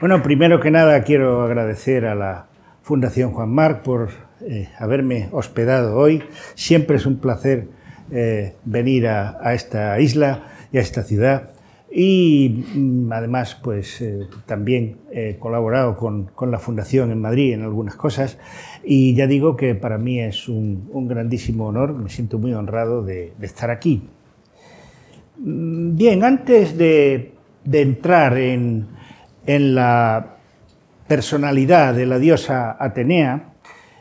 Bueno, primero que nada quiero agradecer a la Fundación Juan Marc por eh, haberme hospedado hoy. Siempre es un placer eh, venir a, esta isla y a esta ciudad. Y mm, además, pues eh, también he colaborado con, con, la Fundación en Madrid en algunas cosas. Y ya digo que para mí es un, un grandísimo honor, me siento muy honrado de, de estar aquí. Mm, bien, antes de, de entrar en, en, la personalidad de la diosa Atenea,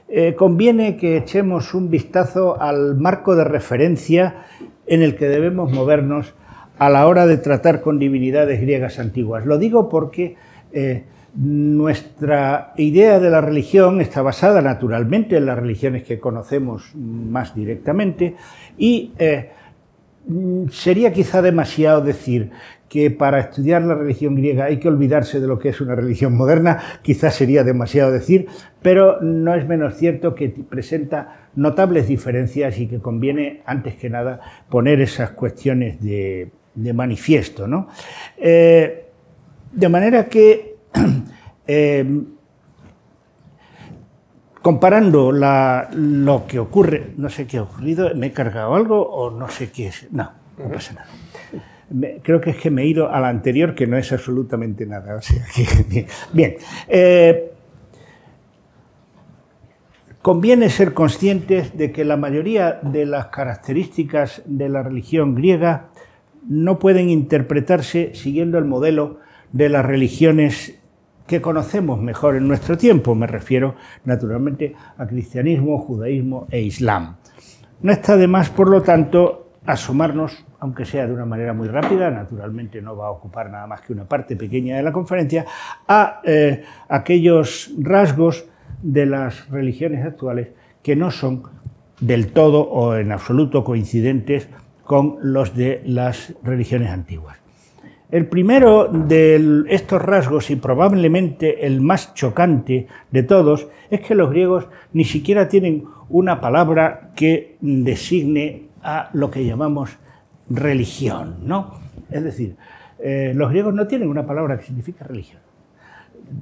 eh, conviene que echemos un vistazo al marco de referencia en el que debemos movernos a la hora de tratar con divinidades griegas antiguas. Lo digo porque eh, nuestra idea de la religión está basada naturalmente en las religiones que conocemos más directamente y eh, sería quizá demasiado decir que para estudiar la religión griega hay que olvidarse de lo que es una religión moderna, quizás sería demasiado decir, pero no es menos cierto que presenta notables diferencias y que conviene, antes que nada, poner esas cuestiones de, de manifiesto. ¿no? Eh, de manera que, eh, comparando la, lo que ocurre, no sé qué ha ocurrido, me he cargado algo o no sé qué es, no, no pasa nada. Creo que es que me he ido a la anterior, que no es absolutamente nada. O que, bien, bien. Eh, conviene ser conscientes de que la mayoría de las características de la religión griega no pueden interpretarse siguiendo el modelo de las religiones que conocemos mejor en nuestro tiempo. Me refiero naturalmente a cristianismo, judaísmo e islam. No está de más, por lo tanto, asomarnos, aunque sea de una manera muy rápida, naturalmente no va a ocupar nada más que una parte pequeña de la conferencia, a eh, aquellos rasgos de las religiones actuales que no son del todo o en absoluto coincidentes con los de las religiones antiguas. El primero de estos rasgos y probablemente el más chocante de todos es que los griegos ni siquiera tienen una palabra que designe a lo que llamamos religión, ¿no? Es decir, eh, los griegos no tienen una palabra que significa religión.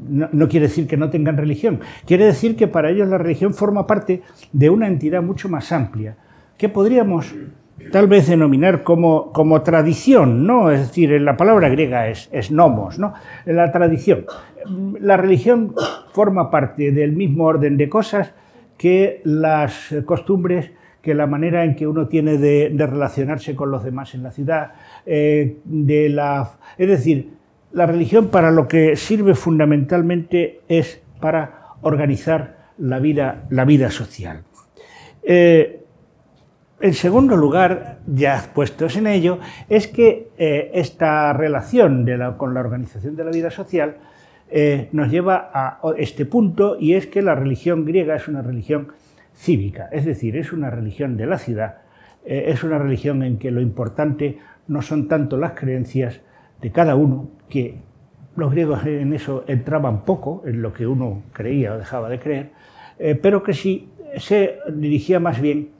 No, quiere decir que no tengan religión, quiere decir que para ellos la religión forma parte de una entidad mucho más amplia, que podríamos tal vez denominar como, como tradición, ¿no? Es decir, la palabra griega es, es nomos, ¿no? La tradición. La religión forma parte del mismo orden de cosas que las costumbres, que la manera en que uno tiene de, de relacionarse con los demás en la ciudad, eh, de la, es decir, la religión para lo que sirve fundamentalmente es para organizar la vida, la vida social. Eh, en segundo lugar, ya puestos en ello, es que eh, esta relación la, con la organización de la vida social nos lleva a este punto y es que la religión griega es una religión cívica, es decir, es una religión de la ciudad, eh, es una religión en que lo importante no son tanto las creencias de cada uno, que los griegos en eso entraban poco, en lo que uno creía o dejaba de creer, eh, pero que sí se dirigía más bien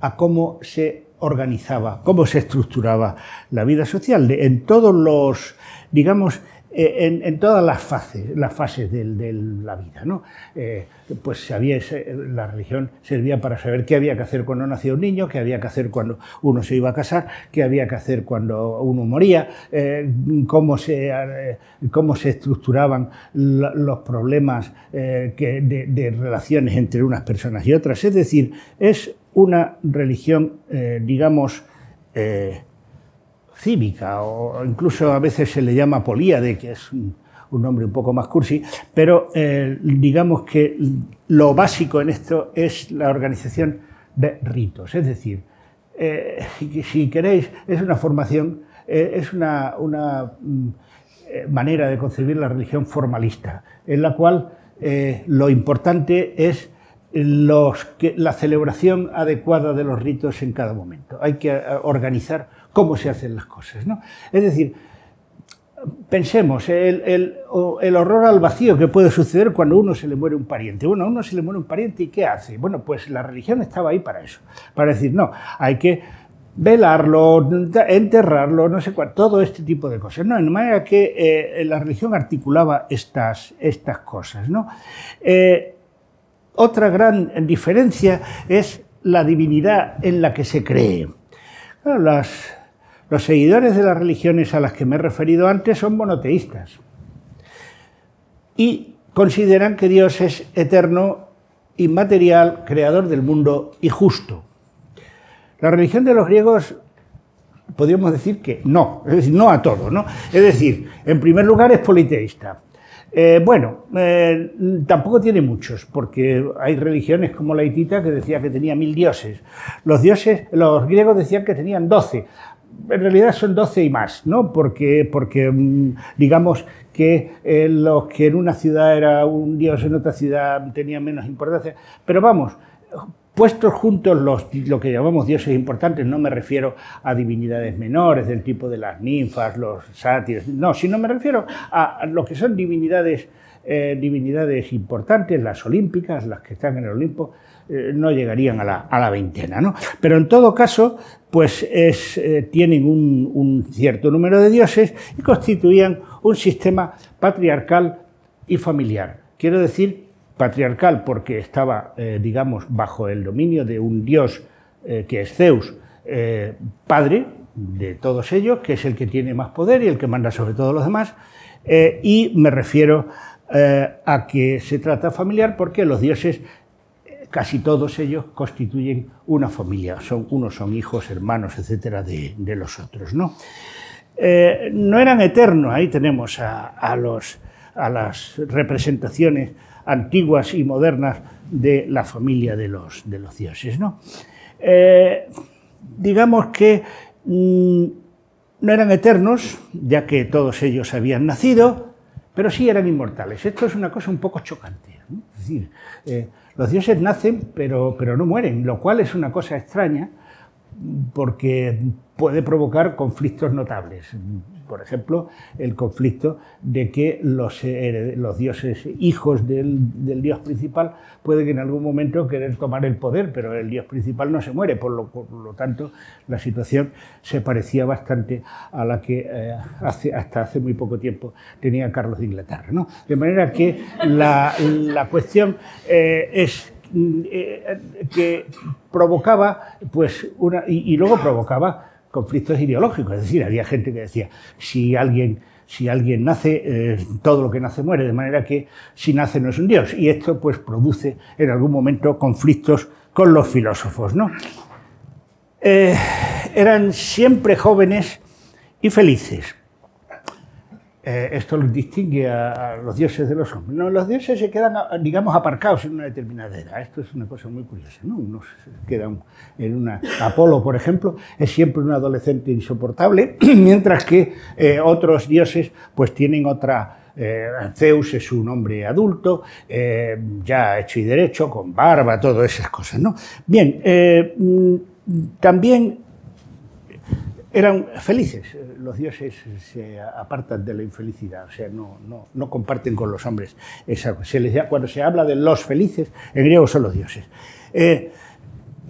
a cómo se organizaba, cómo se estructuraba la vida social. En todos los, digamos, en, en, todas las fases, las fases de, la vida. ¿no? Eh, pues sabía ese, la religión servía para saber qué había que hacer cuando nacía un niño, qué había que hacer cuando uno se iba a casar, qué había que hacer cuando uno moría, eh, cómo, se, eh, cómo se estructuraban los problemas eh, que de, relaciones entre unas personas y otras. Es decir, es una religión, digamos, cívica, o incluso a veces se le llama políade, que es un, nombre un poco más cursi, pero eh, digamos que lo básico en esto es la organización de ritos, es decir, eh, si, queréis, es una formación, eh, es una, una mm, manera de concebir la religión formalista, en la cual lo importante es los, que, la celebración adecuada de los ritos en cada momento. Hay que organizar cómo se hacen las cosas. ¿no? Es decir, pensemos, el, el, el, horror al vacío que puede suceder cuando uno se le muere un pariente. Bueno, a uno se le muere un pariente y ¿qué hace? Bueno, pues la religión estaba ahí para eso, para decir, no, hay que velarlo, enterrarlo, no sé cuál, todo este tipo de cosas. ¿no? De manera que eh, la religión articulaba estas, estas cosas. ¿no? Eh, otra gran diferencia es la divinidad en la que se cree. Los seguidores de las religiones a las que me he referido antes son monoteístas y consideran que Dios es eterno, inmaterial, creador del mundo y justo. La religión de los griegos podríamos decir que no, es decir, no a todo, ¿no? Es decir, en primer lugar es politeísta. Eh, bueno, eh, tampoco tiene muchos, porque hay religiones como la hitita que decía que tenía mil dioses. Los dioses, los griegos decían que tenían doce. En realidad son doce y más, ¿no? Porque, porque mm, digamos que eh, los que en una ciudad era un dios, en otra ciudad tenía menos importancia. Pero vamos, Puestos juntos los, lo que llamamos dioses importantes, no me refiero a divinidades menores del tipo de las ninfas, los sátiros, no, sino me refiero a lo que son divinidades, eh, divinidades importantes, las olímpicas, las que están en el Olimpo, eh, no llegarían a la, a la, veintena. ¿no? Pero en todo caso, pues es, eh, tienen un, cierto número de dioses y constituían un sistema patriarcal y familiar. Quiero decir patriarcal porque estaba, eh, digamos, bajo el dominio de un dios que es Zeus, padre de todos ellos, que es el que tiene más poder y el que manda sobre todos los demás, y me refiero a que se trata familiar porque los dioses, casi todos ellos, constituyen una familia, son, unos son hijos, hermanos, etcétera, de, los otros. ¿no? no eran eternos, ahí tenemos a, las representaciones antiguas y modernas de la familia de los, de los dioses. ¿no? Eh, digamos que mm, no eran eternos, ya que todos ellos habían nacido, pero sí eran inmortales. Esto es una cosa un poco chocante. Es decir, eh, los dioses nacen, pero, pero no mueren, lo cual es una cosa extraña, porque puede provocar conflictos notables por ejemplo, el conflicto de que los, eh, dioses hijos del, dios principal pueden en algún momento querer tomar el poder, pero el dios principal no se muere, por lo, por lo tanto la situación se parecía bastante a la que eh, hasta hace muy poco tiempo tenía Carlos de Inglaterra. ¿no? De manera que la, la cuestión eh, es que provocaba, pues, una, y luego provocaba conflictos ideológicos. Es decir, había gente que decía, si alguien, si alguien nace, eh, todo lo que nace muere, de manera que si nace no es un dios. Y esto pues produce en algún momento conflictos con los filósofos. ¿no? Eh, eran siempre jóvenes y felices. Eh, esto los distingue a, los dioses de los hombres. No, los dioses se quedan, digamos, aparcados en una determinada edad. Esto es una cosa muy curiosa. ¿no? Unos quedan en una. Apolo, por ejemplo, es siempre un adolescente insoportable, mientras que eh, otros dioses, pues tienen otra. Eh, Zeus es un hombre adulto, ya hecho y derecho, con barba, todas esas cosas. ¿no? Bien, mm, también eran felices. Los dioses se apartan de la infelicidad, o sea, no, no, no comparten con los hombres. Esa, se les, cuando se habla de los felices, en griego son los dioses. Eh,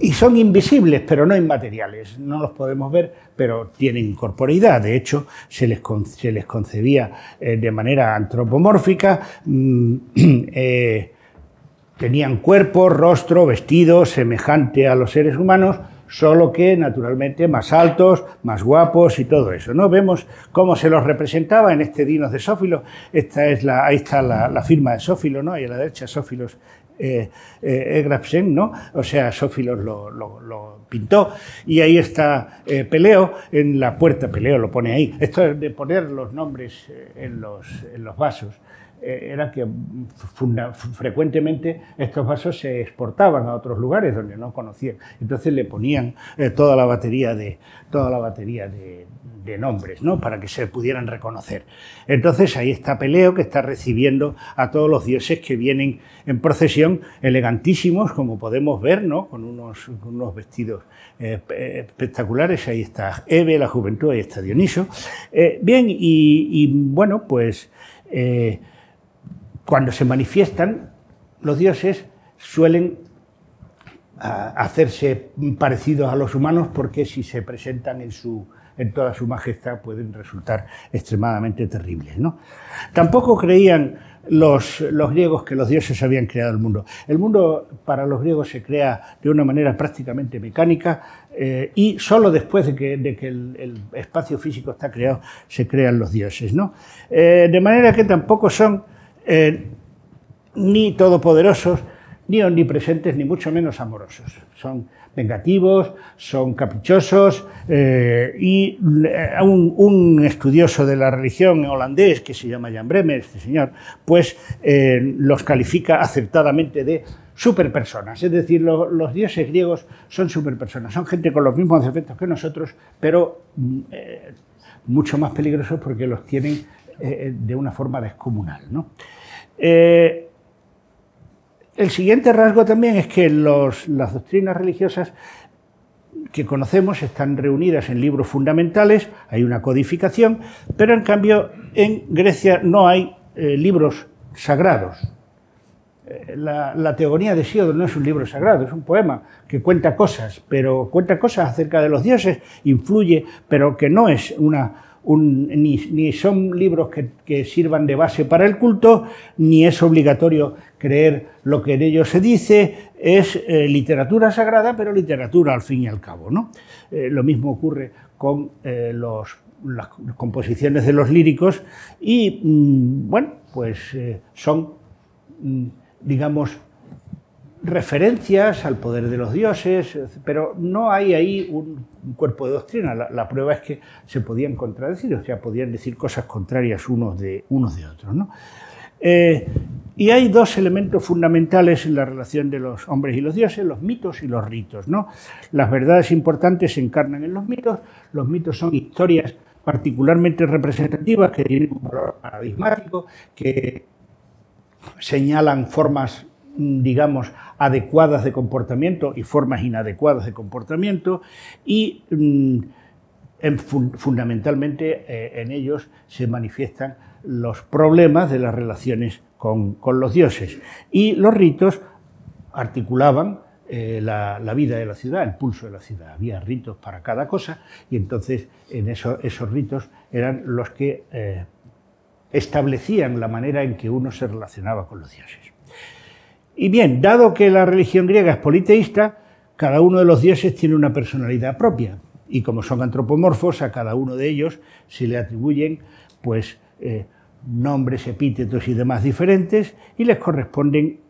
y son invisibles, pero no inmateriales. No los podemos ver, pero tienen corporeidad. De hecho, se les, se les concebía eh, de manera antropomórfica. Mm, eh, tenían cuerpo, rostro, vestido semejante a los seres humanos, solo que naturalmente más altos, más guapos y todo eso. ¿no? Vemos cómo se los representaba en este Dinos de Sófilo. Esta es la, ahí está la, firma de Sófilo, ¿no? y a la derecha Sófilos eh, eh ¿no? O sea, Sófilos lo, pintó. Y ahí está eh, Peleo, en la puerta Peleo lo pone ahí. Esto es de poner los nombres eh, en los, en los vasos. Eh, era que frecuentemente estos vasos se exportaban a otros lugares donde no conocían. Entonces le ponían eh, toda la batería de, toda la batería de, nombres ¿no? para que se pudieran reconocer. Entonces ahí está Peleo que está recibiendo a todos los dioses que vienen en procesión elegantísimos, como podemos ver, ¿no? con, unos, unos vestidos eh, espectaculares. Ahí está Eve, la juventud, ahí está Dioniso. bien, y, bueno, pues cuando se manifiestan, los dioses suelen hacerse parecidos a los humanos porque si se presentan en, su, en toda su majestad pueden resultar extremadamente terribles. ¿no? Tampoco creían los, los, griegos que los dioses habían creado el mundo. El mundo para los griegos se crea de una manera prácticamente mecánica eh, y solo después de que, de que el, espacio físico está creado se crean los dioses. ¿no? Eh, de manera que tampoco son eh, ni todopoderosos, ni omnipresentes, ni mucho menos amorosos. Son vengativos, son caprichosos eh, y eh, un, estudioso de la religión holandés que se llama Jan Bremer, este señor, pues los califica acertadamente de superpersonas. Es decir, los dioses griegos son superpersonas, son gente con los mismos defectos que nosotros, pero mm, mucho más peligrosos porque los tienen de una forma descomunal. ¿no? El siguiente rasgo también es que las doctrinas religiosas que conocemos están reunidas en libros fundamentales, hay una codificación, pero en cambio en Grecia no hay eh, libros sagrados. Eh, la, la, Teogonía de Síodo no es un libro sagrado, es un poema que cuenta cosas, pero cuenta cosas acerca de los dioses, influye, pero que no es una, ni, son libros que, sirvan de base para el culto, ni es obligatorio creer lo que en ellos se dice, es eh, literatura sagrada, pero literatura al fin y al cabo. ¿no? Eh, lo mismo ocurre con eh, las composiciones de los líricos y, mm, bueno, pues son, mm, digamos, referencias al poder de los dioses, pero no hay ahí un, cuerpo de doctrina. La, prueba es que se podían contradecir, o sea, podían decir cosas contrarias unos de, unos de otros. Eh, y hay dos elementos fundamentales en la relación de los hombres y los dioses, los mitos y los ritos. ¿no? Las verdades importantes se encarnan en los mitos, los mitos son historias particularmente representativas que tienen un valor paradigmático, que señalan formas digamos, adecuadas de comportamiento y formas inadecuadas de comportamiento y mm, fundamentalmente eh, en ellos se manifiestan los problemas de las relaciones con, los dioses. Y los ritos articulaban eh, la, vida de la ciudad, el pulso de la ciudad. Había ritos para cada cosa y entonces en esos ritos eran los que eh, establecían la manera en que uno se relacionaba con los dioses. Y bien, dado que la religión griega es politeísta, cada uno de los dioses tiene una personalidad propia. Y como son antropomorfos, a cada uno de ellos se le atribuyen pues, eh, nombres, epítetos y demás diferentes y les corresponden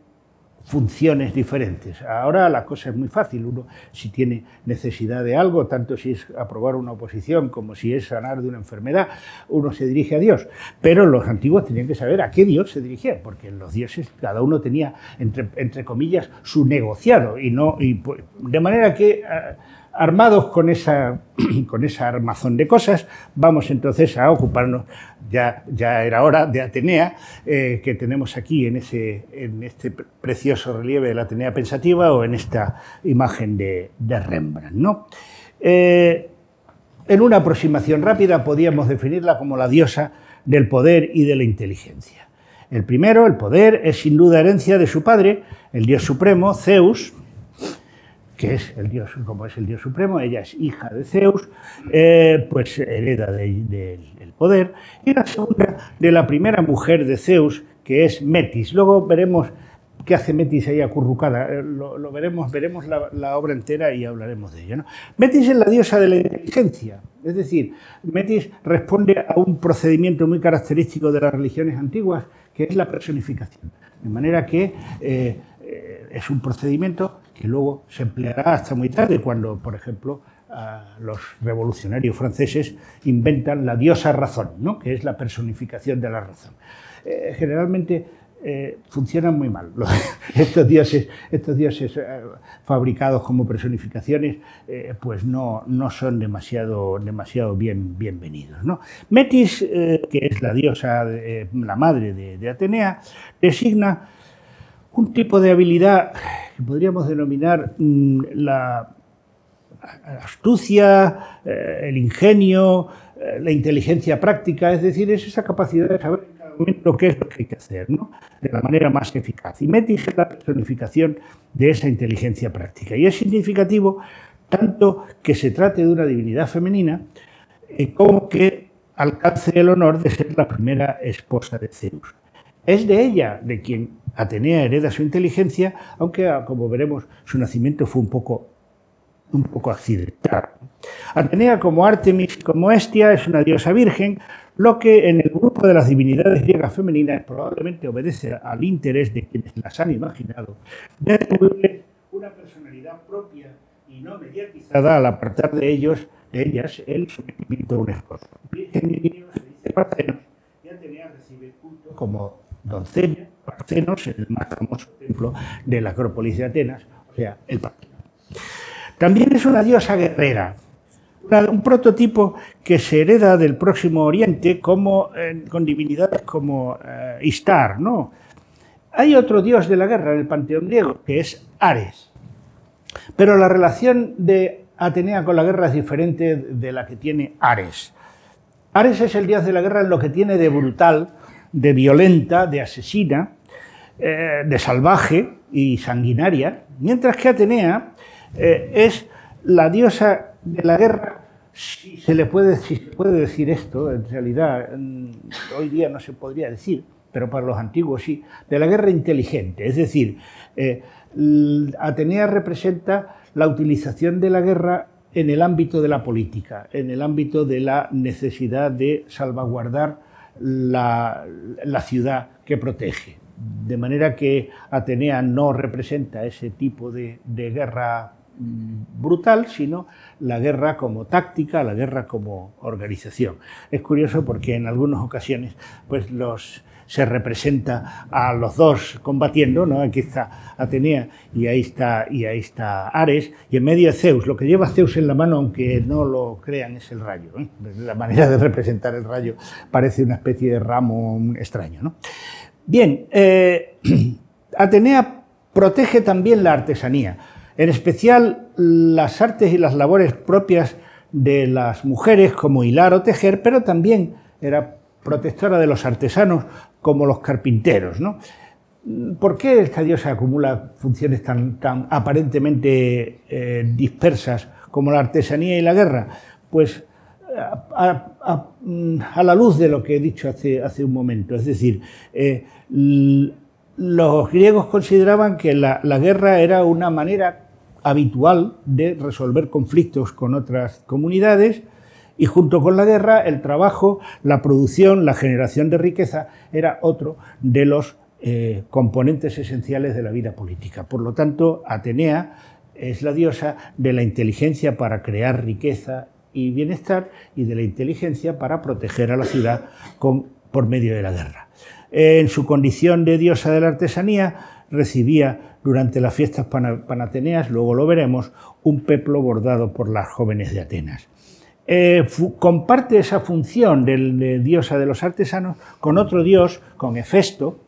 funciones diferentes. Ahora la cosa es muy fácil. Uno, si tiene necesidad de algo, tanto si es aprobar una oposición como si es sanar de una enfermedad, uno se dirige a Dios. Pero los antiguos tenían que saber a qué Dios se dirigía, porque los dioses, cada uno tenía, entre, comillas, su negociado. Y no, y, pues, de manera que. Ah, armados con esa, con esa armazón de cosas, vamos entonces a ocuparnos, ya, ya era hora, de Atenea, eh, que tenemos aquí en, ese, en este precioso relieve de la Atenea pensativa o en esta imagen de, Rembrandt. ¿no? Eh, en una aproximación rápida podíamos definirla como la diosa del poder y de la inteligencia. El primero, el poder, es sin duda herencia de su padre, el dios supremo, Zeus, que es el dios, como es el dios supremo, ella es hija de Zeus, eh, pues hereda del poder, y la segunda de la primera mujer de Zeus, que es Metis. Luego veremos qué hace Metis ahí acurrucada, eh, lo, veremos, veremos la, obra entera y hablaremos de ello. Metis es la diosa de la inteligencia, es decir, Metis responde a un procedimiento muy característico de las religiones antiguas, que es la personificación. De manera que eh, es un procedimiento que luego se empleará hasta muy tarde, cuando, por ejemplo, los revolucionarios franceses inventan la diosa razón, ¿no? que es la personificación de la razón. Eh, generalmente eh, funcionan muy mal. estos dioses, estos dioses eh, fabricados como personificaciones, pues no, no, son demasiado, demasiado bien, bienvenidos. ¿no? Metis, que es la diosa, la madre de, de Atenea, designa un tipo de habilidad que podríamos denominar mm, la astucia, eh, el ingenio, eh, la inteligencia práctica, es decir, es esa capacidad de saber que cada argumento qué es lo que hay que hacer, de la manera más eficaz. Y Metis es la personificación de esa inteligencia práctica. Y es significativo tanto que se trate de una divinidad femenina eh, como que alcance el honor de ser la primera esposa de Zeus. Es de ella de quien Atenea hereda su inteligencia, aunque, ah, como veremos, su nacimiento fue un poco, un poco accidental. Atenea, como Artemis, como Estia, es una diosa virgen, lo que en el grupo de las divinidades griegas femeninas probablemente obedece al interés de quienes las han imaginado, de atribuirle una personalidad propia y no mediatizada al apartar de ellos, de ellas, el sometimiento de un esposo. Virgen y se dice Parcenos, y Atenea recibe culto como doncella, Parcenos, el más famoso templo de la Acrópolis de Atenas, o sea, el Partenón. También es una diosa guerrera, un prototipo que se hereda del próximo Oriente como, eh, con divinidades como eh, Istar. ¿no? Hay otro dios de la guerra en el panteón griego, que es Ares. Pero la relación de Atenea con la guerra es diferente de la que tiene Ares. Ares es el dios de la guerra en lo que tiene de brutal, de violenta, de asesina, eh, de salvaje y sanguinaria, mientras que Atenea es la diosa de la guerra, si se le puede, si se puede decir esto, en realidad hoy día no se podría decir, pero para los antiguos sí, de la guerra inteligente. Es decir, eh, Atenea representa la utilización de la guerra en el ámbito de la política, en el ámbito de la necesidad de salvaguardar la, ciudad que protege. De manera que Atenea no representa ese tipo de, guerra brutal, sino la guerra como táctica, la guerra como organización. Es curioso porque en algunas ocasiones pues los se representa a los dos combatiendo, ¿no? Aquí está Atenea y ahí está, y ahí está Ares, y en medio Zeus. Lo que lleva Zeus en la mano, aunque no lo crean, es el rayo. ¿eh? La manera de representar el rayo parece una especie de ramo extraño. ¿no? Bien, eh, Atenea protege también la artesanía en especial las artes y las labores propias de las mujeres, como hilar o tejer, pero también era protectora de los artesanos, como los carpinteros. ¿no? ¿Por qué esta diosa acumula funciones tan, aparentemente eh, dispersas como la artesanía y la guerra? Pues a, la luz de lo que he dicho hace, hace un momento, es decir, eh, los griegos consideraban que la, guerra era una manera habitual de resolver conflictos con otras comunidades y junto con la guerra el trabajo, la producción, la generación de riqueza era otro de los eh, componentes esenciales de la vida política. Por lo tanto, Atenea es la diosa de la inteligencia para crear riqueza y bienestar y de la inteligencia para proteger a la ciudad con, por medio de la guerra en su condición de diosa de la artesanía, recibía durante las fiestas panateneas, luego lo veremos, un peplo bordado por las jóvenes de Atenas. Eh, comparte esa función de, diosa de los artesanos con otro dios, con Hefesto.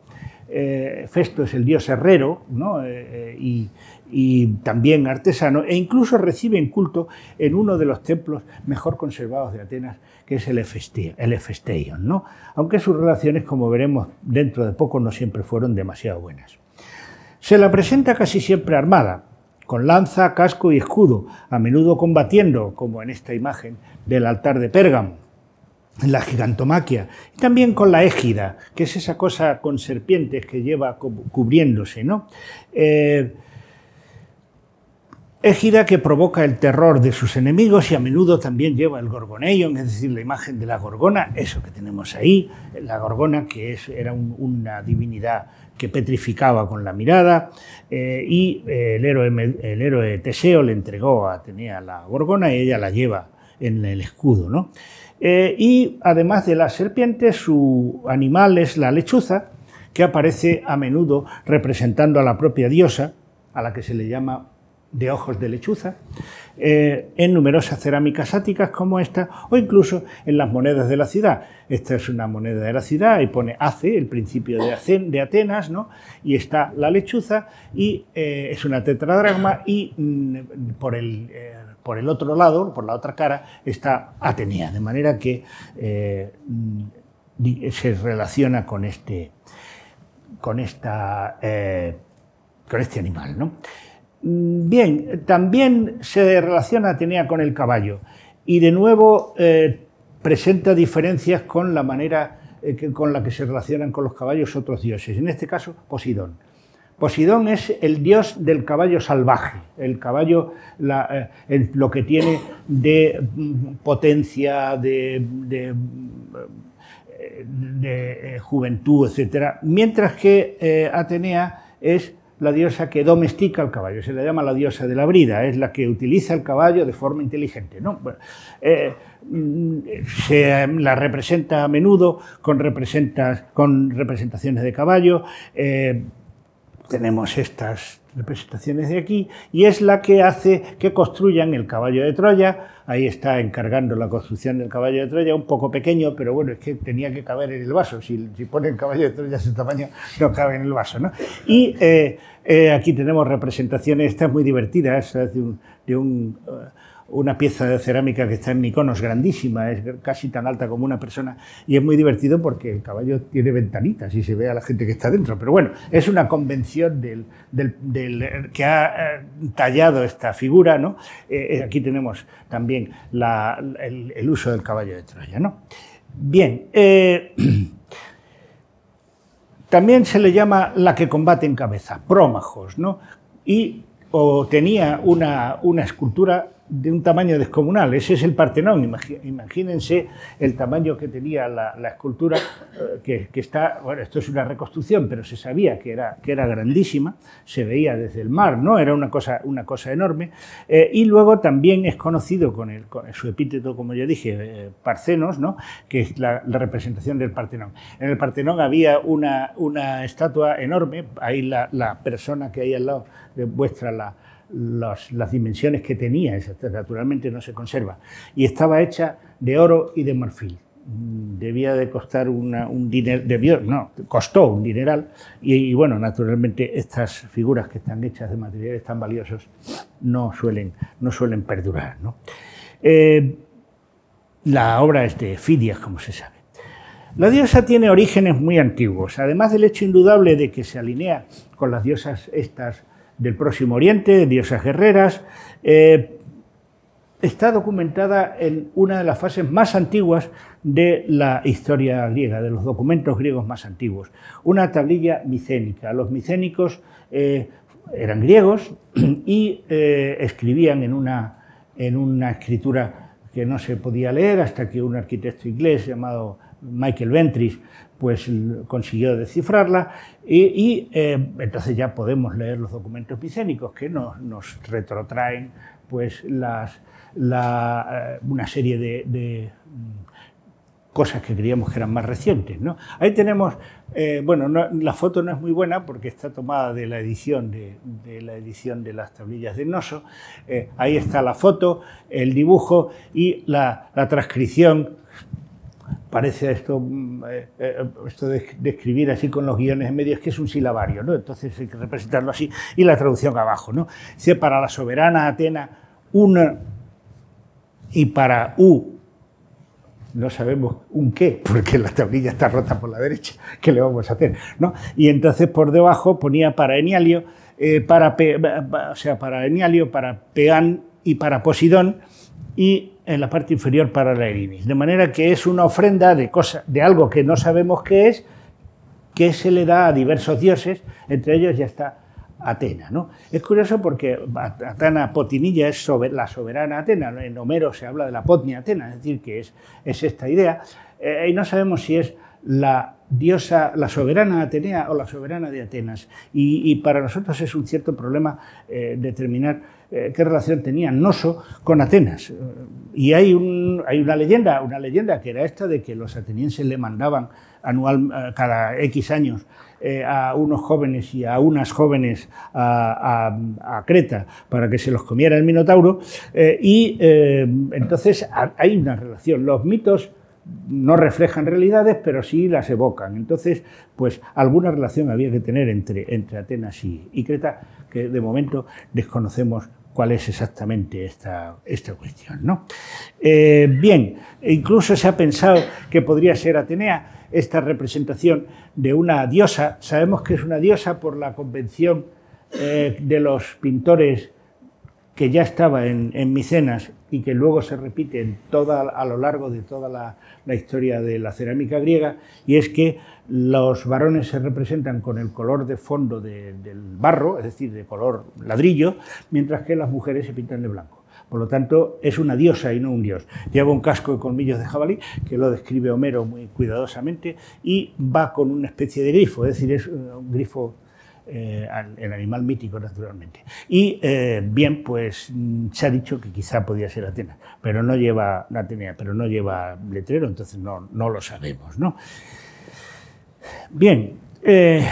Eh, Hefesto es el dios herrero ¿no? Eh, y, y también artesano, e incluso reciben culto en uno de los templos mejor conservados de Atenas, que es el Hefesteion, ¿no? aunque sus relaciones, como veremos dentro de poco, no siempre fueron demasiado buenas. Se la presenta casi siempre armada, con lanza, casco y escudo, a menudo combatiendo, como en esta imagen del altar de Pérgamo, en la gigantomaquia, y también con la égida, que es esa cosa con serpientes que lleva cubriéndose. ¿no? Eh, égida que provoca el terror de sus enemigos y a menudo también lleva el gorgoneion, es decir, la imagen de la gorgona, eso que tenemos ahí, la gorgona que era una divinidad que petrificaba con la mirada eh, y eh, el, héroe, Teseo le entregó a Atenea la gorgona y ella la lleva en el escudo. ¿no? Eh, y además de la serpiente, su animal es la lechuza, que aparece a menudo representando a la propia diosa, a la que se le llama de ojos de lechuza, eh, en numerosas cerámicas áticas como esta, o incluso en las monedas de la ciudad. Esta es una moneda de la ciudad y pone Ace, el principio de, de Atenas, ¿no? y está la lechuza, y eh, es una tetradragma, y mm, por, el, eh, por el otro lado, por la otra cara, está Atenea, de manera que mm, se relaciona con este, con esta, con este animal. ¿no? Mm, bien, también se relaciona Atenea con el caballo y de nuevo eh, presenta diferencias con la manera eh, con la que se relacionan con los caballos otros dioses, en este caso Posidón. Posidón es el dios del caballo salvaje, el caballo, lo que tiene de mm, potencia, de, de juventud, etc. Mientras que Atenea es la diosa que domestica al caballo, se le llama la diosa de la brida, es la que utiliza el caballo de forma inteligente. ¿no? Eh, mm, se la representa a menudo con, con representaciones de caballo. Eh, tenemos estas representaciones de aquí, y es la que hace que construyan el caballo de Troya. Ahí está encargando la construcción del caballo de Troya, un poco pequeño, pero bueno, es que tenía que caber en el vaso. Si, si ponen caballo de Troya ese tamaño, no cabe en el vaso. ¿no? Y eh, eh, aquí tenemos representaciones, esta es muy divertida, es de un, una pieza de cerámica que está en Mykonos, grandísima, es casi tan alta como una persona, y es muy divertido porque el caballo tiene ventanitas y se ve a la gente que está dentro. Pero bueno, es una convención del, que ha eh, tallado esta figura. ¿no? Eh, eh, aquí tenemos también el, uso del caballo de Troya. ¿no? Bien. también se le llama la que combate en cabeza, prómajos, ¿no? Y o tenía una, una escultura de un tamaño descomunal. Ese es el Partenón. Imagínense el tamaño que tenía la, escultura, eh, que, está, bueno, esto es una reconstrucción, pero se sabía que era, que era grandísima, se veía desde el mar, ¿no? Era una cosa, una cosa enorme. Eh, y luego también es conocido con, su epíteto, como ya dije, eh, Parcenos, ¿no? Que es la, representación del Partenón. En el Partenón había una, una estatua enorme, ahí la, la persona que hay al lado muestra la las dimensiones que tenía, naturalmente no se conserva, y estaba hecha de oro y de marfil. Mm, debía de costar un dinero, no, costó un dineral, y, bueno, naturalmente estas figuras que están hechas de materiales tan valiosos no suelen, no suelen perdurar. Eh, la obra es de Fidias, como se sabe. La diosa tiene orígenes muy antiguos, además del hecho indudable de que se alinea con las diosas estas del Próximo Oriente, diosas guerreras, eh, está documentada en una de las fases más antiguas de la historia griega, de los documentos griegos más antiguos, una tablilla micénica. Los micénicos eh, eran griegos y eh, escribían en una, en una escritura que no se podía leer hasta que un arquitecto inglés llamado Michael Ventris pues consiguió descifrarla y, eh, entonces ya podemos leer los documentos micénicos que nos, retrotraen pues eh, una serie de, mm, cosas que creíamos que eran más recientes. ¿no? Ahí tenemos, eh, bueno, la foto no es muy buena porque está tomada de la edición de, la edición de las tablillas de Noso. ahí está la foto, el dibujo y la transcripción parece esto, mm, eh, eh, esto de, escribir así con los guiones en medio, es que es un silabario, ¿no? Entonces hay que representarlo así. Y la traducción abajo, ¿no? Dice, para la soberana Atena, una y para U, no sabemos un qué, porque la tablilla está rota por la derecha, ¿qué le vamos a hacer? ¿no? Y entonces por debajo ponía para Enialio, eh, para, o sea, para Enialio, para Peán y para Posidón, y en la parte inferior para la Erinis. De manera que es una ofrenda de, cosa, de algo que no sabemos qué es, que se le da a diversos dioses, entre ellos ya está Atena. ¿no? Es curioso porque Atena Potinilla es la soberana Atena, en Homero se habla de la Potnia Atena, es decir, que es, es esta idea, eh, y no sabemos si es la diosa, la soberana Atenea o la soberana de Atenas. Y, para nosotros es un cierto problema eh, determinar eh, qué relación tenía Noso con Atenas. Y hay, hay, una leyenda, una leyenda que era esta de que los atenienses le mandaban anual, eh, cada X años a unos jóvenes y a unas jóvenes a, a, Creta para que se los comiera el Minotauro. y entonces hay una relación. Los mitos no reflejan realidades, pero sí las evocan. Entonces, pues alguna relación había que tener entre, entre Atenas y, Creta, que de momento desconocemos cuál es exactamente esta, esta cuestión. ¿no? Eh, bien, incluso se ha pensado que podría ser Atenea esta representación de una diosa. Sabemos que es una diosa por la convención eh, de los pintores que ya estaba en, Micenas y que luego se repite en toda, a lo largo de toda la, historia de la cerámica griega, y es que los varones se representan con el color de fondo del barro, es decir, de color ladrillo, mientras que las mujeres se pintan de blanco. Por lo tanto, es una diosa y no un dios. Lleva un casco de colmillos de jabalí, que lo describe Homero muy cuidadosamente, y va con una especie de grifo, es decir, es un grifo eh, el animal mítico, naturalmente. Y eh, bien, pues mm, se ha dicho que quizá podía ser Atenas, pero no lleva Atenea, pero no lleva letrero, entonces no, no lo sabemos. ¿no? Bien, eh,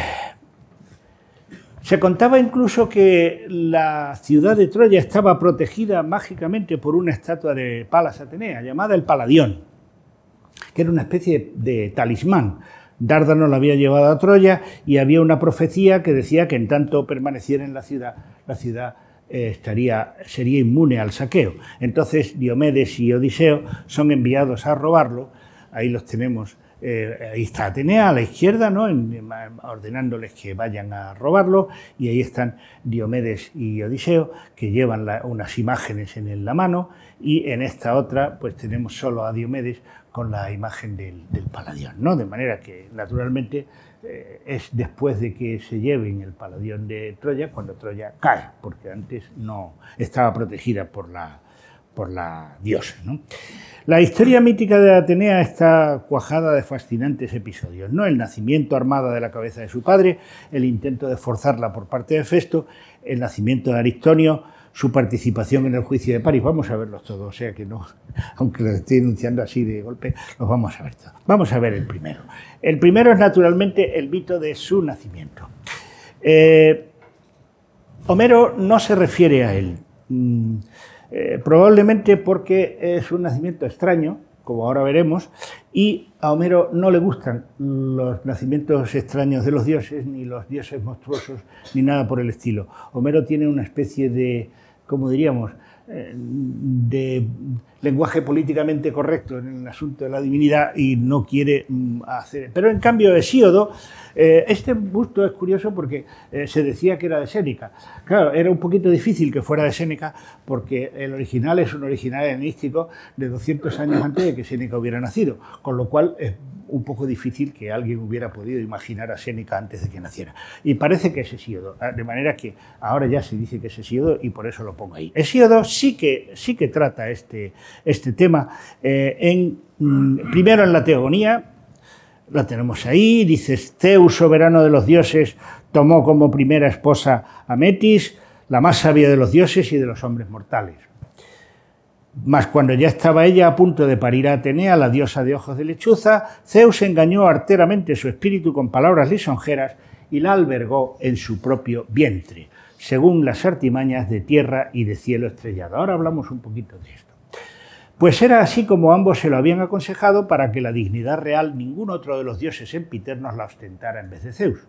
se contaba incluso que la ciudad de Troya estaba protegida mágicamente por una estatua de Palas Atenea llamada el Paladión, que era una especie de talismán Dárdano la había llevado a Troya y había una profecía que decía que en tanto permaneciera en la ciudad, la ciudad eh, estaría, sería inmune al saqueo. Entonces Diomedes y Odiseo son enviados a robarlo, ahí los tenemos, eh, ahí está Atenea a la izquierda, ¿no? ordenándoles que vayan a robarlo, y ahí están Diomedes y Odiseo, que llevan unas imágenes en la mano, y en esta otra pues tenemos solo a Diomedes con la imagen del, del Paladión, ¿no? De manera que, naturalmente, eh, es después de que se lleven el Paladión de Troya cuando Troya cae, porque antes no estaba protegida por la, por la diosa. La historia mítica de Atenea está cuajada de fascinantes episodios. ¿no? El nacimiento armada de la cabeza de su padre, el intento de forzarla por parte de Festo, el nacimiento de Aristonio, su participación en el juicio de París. Vamos a verlos todos, o sea que no, aunque lo estoy enunciando así de golpe, los vamos a ver todos. Vamos a ver el primero. El primero es naturalmente el mito de su nacimiento. Eh, Homero no se refiere a él, mm, eh, probablemente porque es un nacimiento extraño, como ahora veremos, y a Homero no le gustan los nacimientos extraños de los dioses, ni los dioses monstruosos, ni nada por el estilo. Homero tiene una especie de, como diríamos, de lenguaje políticamente correcto en el asunto de la divinidad y no quiere mm, hacer. Pero en cambio Hesíodo, eh, este busto es curioso porque eh, se decía que era de Séneca. Claro, era un poquito difícil que fuera de Séneca porque el original es un original helenístico de 200 años antes de que Séneca hubiera nacido, con lo cual es un poco difícil que alguien hubiera podido imaginar a Séneca antes de que naciera. Y parece que es Hesíodo, ah, de manera que ahora ya se dice que es Hesíodo y por eso lo pongo ahí. Hesíodo sí que, sí que trata este, este tema eh, en, mm, primero en la teogonía, la tenemos ahí, dice Zeus, soberano de los dioses, tomó como primera esposa a Metis, la más sabia de los dioses y de los hombres mortales. Mas cuando ya estaba ella a punto de parir a Atenea, la diosa de ojos de lechuza, Zeus engañó arteramente su espíritu con palabras lisonjeras y la albergó en su propio vientre, según las artimañas de tierra y de cielo estrellado. Ahora hablamos un poquito de esto. Pues era así como ambos se lo habían aconsejado para que la dignidad real ningún otro de los dioses empiternos la ostentara en vez de Zeus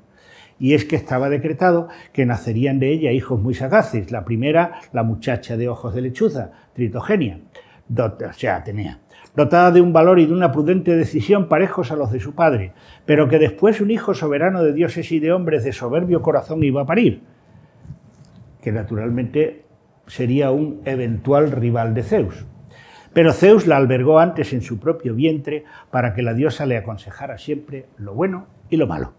y es que estaba decretado que nacerían de ella hijos muy sagaces. La primera, la muchacha de ojos de lechuza, Tritogenia, o sea, Atenea, dotada de un valor y de una prudente decisión parejos a los de su padre, pero que después un hijo soberano de dioses y de hombres de soberbio corazón iba a parir, que naturalmente sería un eventual rival de Zeus. Pero Zeus la albergó antes en su propio vientre para que la diosa le aconsejara siempre lo bueno y lo malo.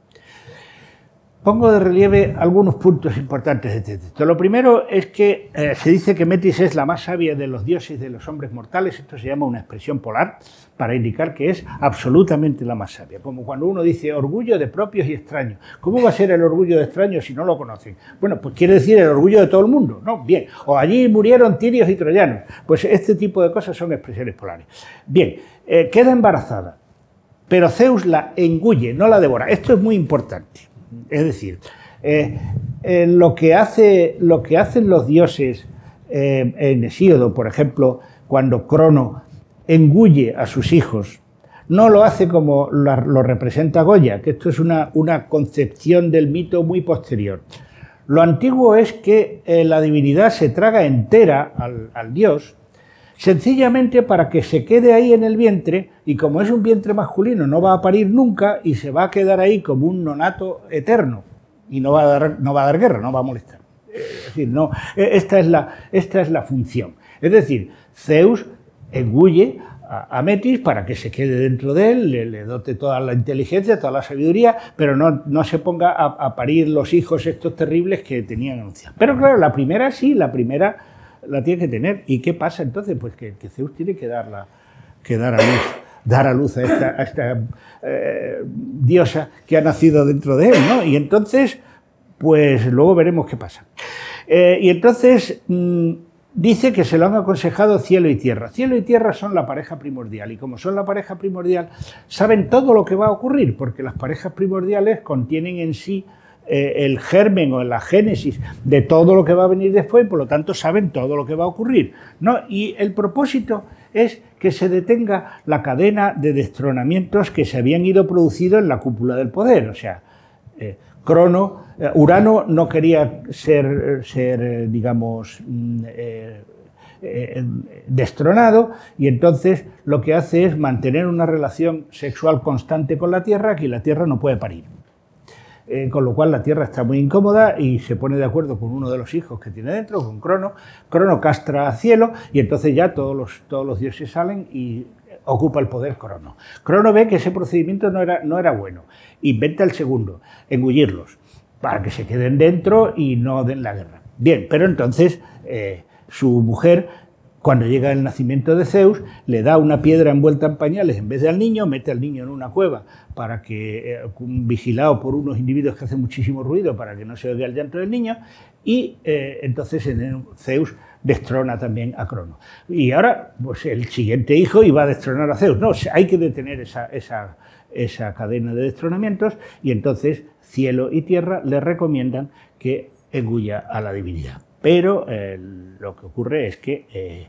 Pongo de relieve algunos puntos importantes de este texto. Lo primero es que eh, se dice que Metis es la más sabia de los dioses y de los hombres mortales. Esto se llama una expresión polar para indicar que es absolutamente la más sabia. Como cuando uno dice orgullo de propios y extraños. ¿Cómo va a ser el orgullo de extraños si no lo conocen? Bueno, pues quiere decir el orgullo de todo el mundo, ¿no? Bien. O allí murieron tirios y troyanos. Pues este tipo de cosas son expresiones polares. Bien, eh, queda embarazada, pero Zeus la engulle, no la devora. Esto es muy importante. Es decir, eh, lo, que hace, lo, que hacen los dioses eh, en Hesíodo, por ejemplo, cuando Crono engulle a sus hijos, no lo hace como lo representa Goya, que esto es una, una concepción del mito muy posterior. Lo antiguo es que eh, la divinidad se traga entera al, dios, sencillamente para que se quede ahí en el vientre y como es un vientre masculino no va a parir nunca y se va a quedar ahí como un nonato eterno y no va a dar, no va a dar guerra, no va a molestar. Es decir, no, e, esta es la, esta es la función. Es decir, Zeus engulle a, Metis para que se quede dentro de él, le, dote toda la inteligencia, toda la sabiduría, pero no, no se ponga a, parir los hijos estos terribles que tenían anunciados. Pero claro, la primera sí, la primera la tiene que tener. ¿Y qué pasa entonces? Pues que, Zeus tiene que, darla, que dar a luz dar a luz a esta, eh, diosa que ha nacido dentro de él, ¿no? Y entonces, pues luego veremos qué pasa. Eh, y entonces, mm, dice que se lo han aconsejado cielo y tierra. Cielo y tierra son la pareja primordial y como son la pareja primordial, saben todo lo que va a ocurrir, porque las parejas primordiales contienen en sí eh, el germen o la génesis de todo lo que va a venir después, y por lo tanto saben todo lo que va a ocurrir. ¿no? Y el propósito es que se detenga la cadena de destronamientos que se habían ido produciendo en la cúpula del poder. O sea, eh, Crono, eh, Urano no quería ser, ser eh, digamos, mm, eh, destronado y entonces lo que hace es mantener una relación sexual constante con la Tierra que la Tierra no puede parir. con lo cual la Tierra está muy incómoda y se pone de acuerdo con uno de los hijos que tiene dentro, con Crono. Crono castra a cielo y entonces ya todos los, todos los dioses salen y ocupa el poder Crono. Crono ve que ese procedimiento no era, no era bueno. Inventa el segundo, engullirlos, para que se queden dentro y no den la guerra. Bien, pero entonces eh, su mujer, cuando llega el nacimiento de Zeus, le da una piedra envuelta en pañales en vez de al niño, mete al niño en una cueva para que, eh, vigilado por unos individuos que hacen muchísimo ruido para que no se oiga el llanto del niño, y eh, entonces Zeus destrona también a Crono. Y ahora, pues el siguiente hijo iba a destronar a Zeus. No, hay que detener esa, esa, esa cadena de destronamientos y entonces cielo y tierra le recomiendan que engulla a la divinidad. Pero eh, lo que ocurre es que eh,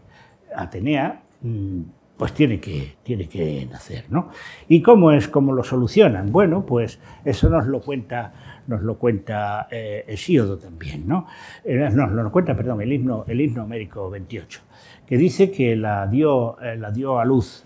Atenea mm, pues tiene que, tiene que nacer. ¿no? ¿Y cómo es cómo lo solucionan? Bueno, pues eso nos lo cuenta nos lo cuenta eh, Hesíodo también, ¿no? Eh, nos lo cuenta, perdón, el himno, el himno Américo 28, que dice que la dio, eh, la dio a luz,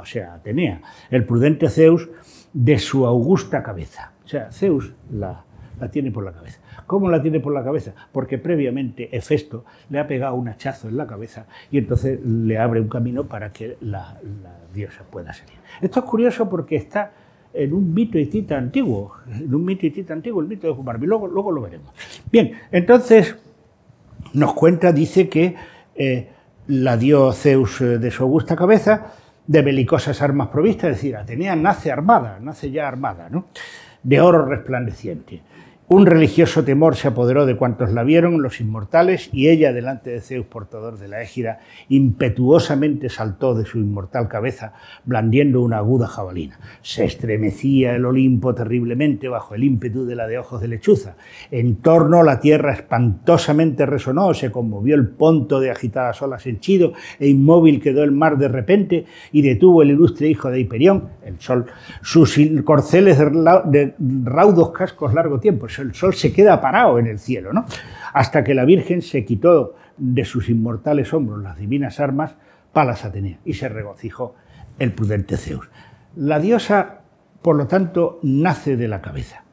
o sea, Atenea, el prudente Zeus, de su augusta cabeza. O sea, Zeus la, la tiene por la cabeza. ¿Cómo la tiene por la cabeza? Porque previamente Hefesto le ha pegado un hachazo en la cabeza y entonces le abre un camino para que la, la diosa pueda salir. Esto es curioso porque está en un mito hitita antiguo, en un mito hitita antiguo, el mito de Humarbi, luego, luego lo veremos. Bien, entonces nos cuenta, dice que eh, la dio Zeus de su augusta cabeza, de belicosas armas provistas, es decir, Atenea nace armada, nace ya armada, ¿no? de oro resplandeciente. Un religioso temor se apoderó de cuantos la vieron, los inmortales, y ella, delante de Zeus, portador de la égida, impetuosamente saltó de su inmortal cabeza, blandiendo una aguda jabalina. Se estremecía el Olimpo terriblemente bajo el ímpetu de la de ojos de lechuza. En torno la tierra espantosamente resonó, se conmovió el ponto de agitadas olas henchido, e inmóvil quedó el mar de repente, y detuvo el ilustre hijo de Hiperión, el sol, sus corceles de raudos cascos largo tiempo el sol se queda parado en el cielo, ¿no? Hasta que la Virgen se quitó de sus inmortales hombros las divinas armas, Palas Atenea, y se regocijó el prudente Zeus. La diosa, por lo tanto, nace de la cabeza.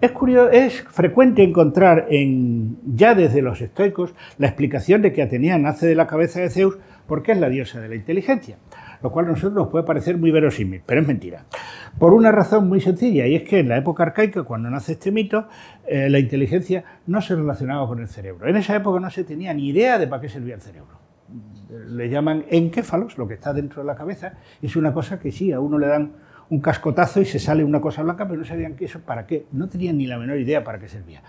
Es, curioso, es frecuente encontrar en, ya desde los estoicos la explicación de que Atenea nace de la cabeza de Zeus porque es la diosa de la inteligencia lo cual a nosotros nos puede parecer muy verosímil, pero es mentira. Por una razón muy sencilla, y es que en la época arcaica, cuando nace este mito, eh, la inteligencia no se relacionaba con el cerebro. En esa época no se tenía ni idea de para qué servía el cerebro. Le llaman encéfalos, lo que está dentro de la cabeza, es una cosa que sí, a uno le dan un cascotazo y se sale una cosa blanca, pero no sabían qué eso para qué, no tenían ni la menor idea para qué servía.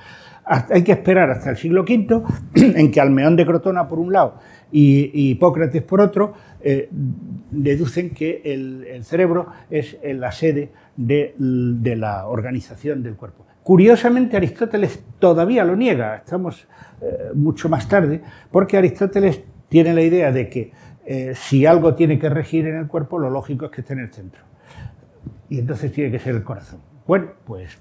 hay que esperar hasta el siglo V en que Almeón de Crotona por un lado y, Hipócrates por otro eh, deducen que el, cerebro es la sede de, la organización del cuerpo. Curiosamente, Aristóteles todavía lo niega, estamos eh, mucho más tarde, porque Aristóteles tiene la idea de que eh, si algo tiene que regir en el cuerpo, lo lógico es que esté en el centro. Y entonces tiene que ser el corazón. Bueno, pues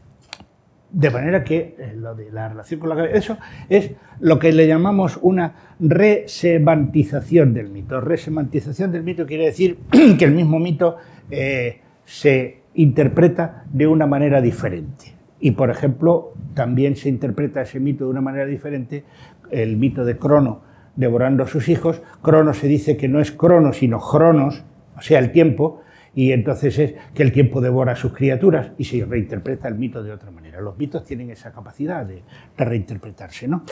De manera que eh, lo de la relación con la eso es lo que le llamamos una resemantización del mito. Resemantización del mito quiere decir que el mismo mito eh, se interpreta de una manera diferente. Y, por ejemplo, también se interpreta ese mito de una manera diferente, el mito de Crono devorando a sus hijos. Crono se dice que no es Crono, sino Cronos, o sea, el tiempo, y entonces es que el tiempo devora a sus criaturas y se reinterpreta el mito de otra manera. Los mitos tienen esa capacidad de, reinterpretarse. ¿no?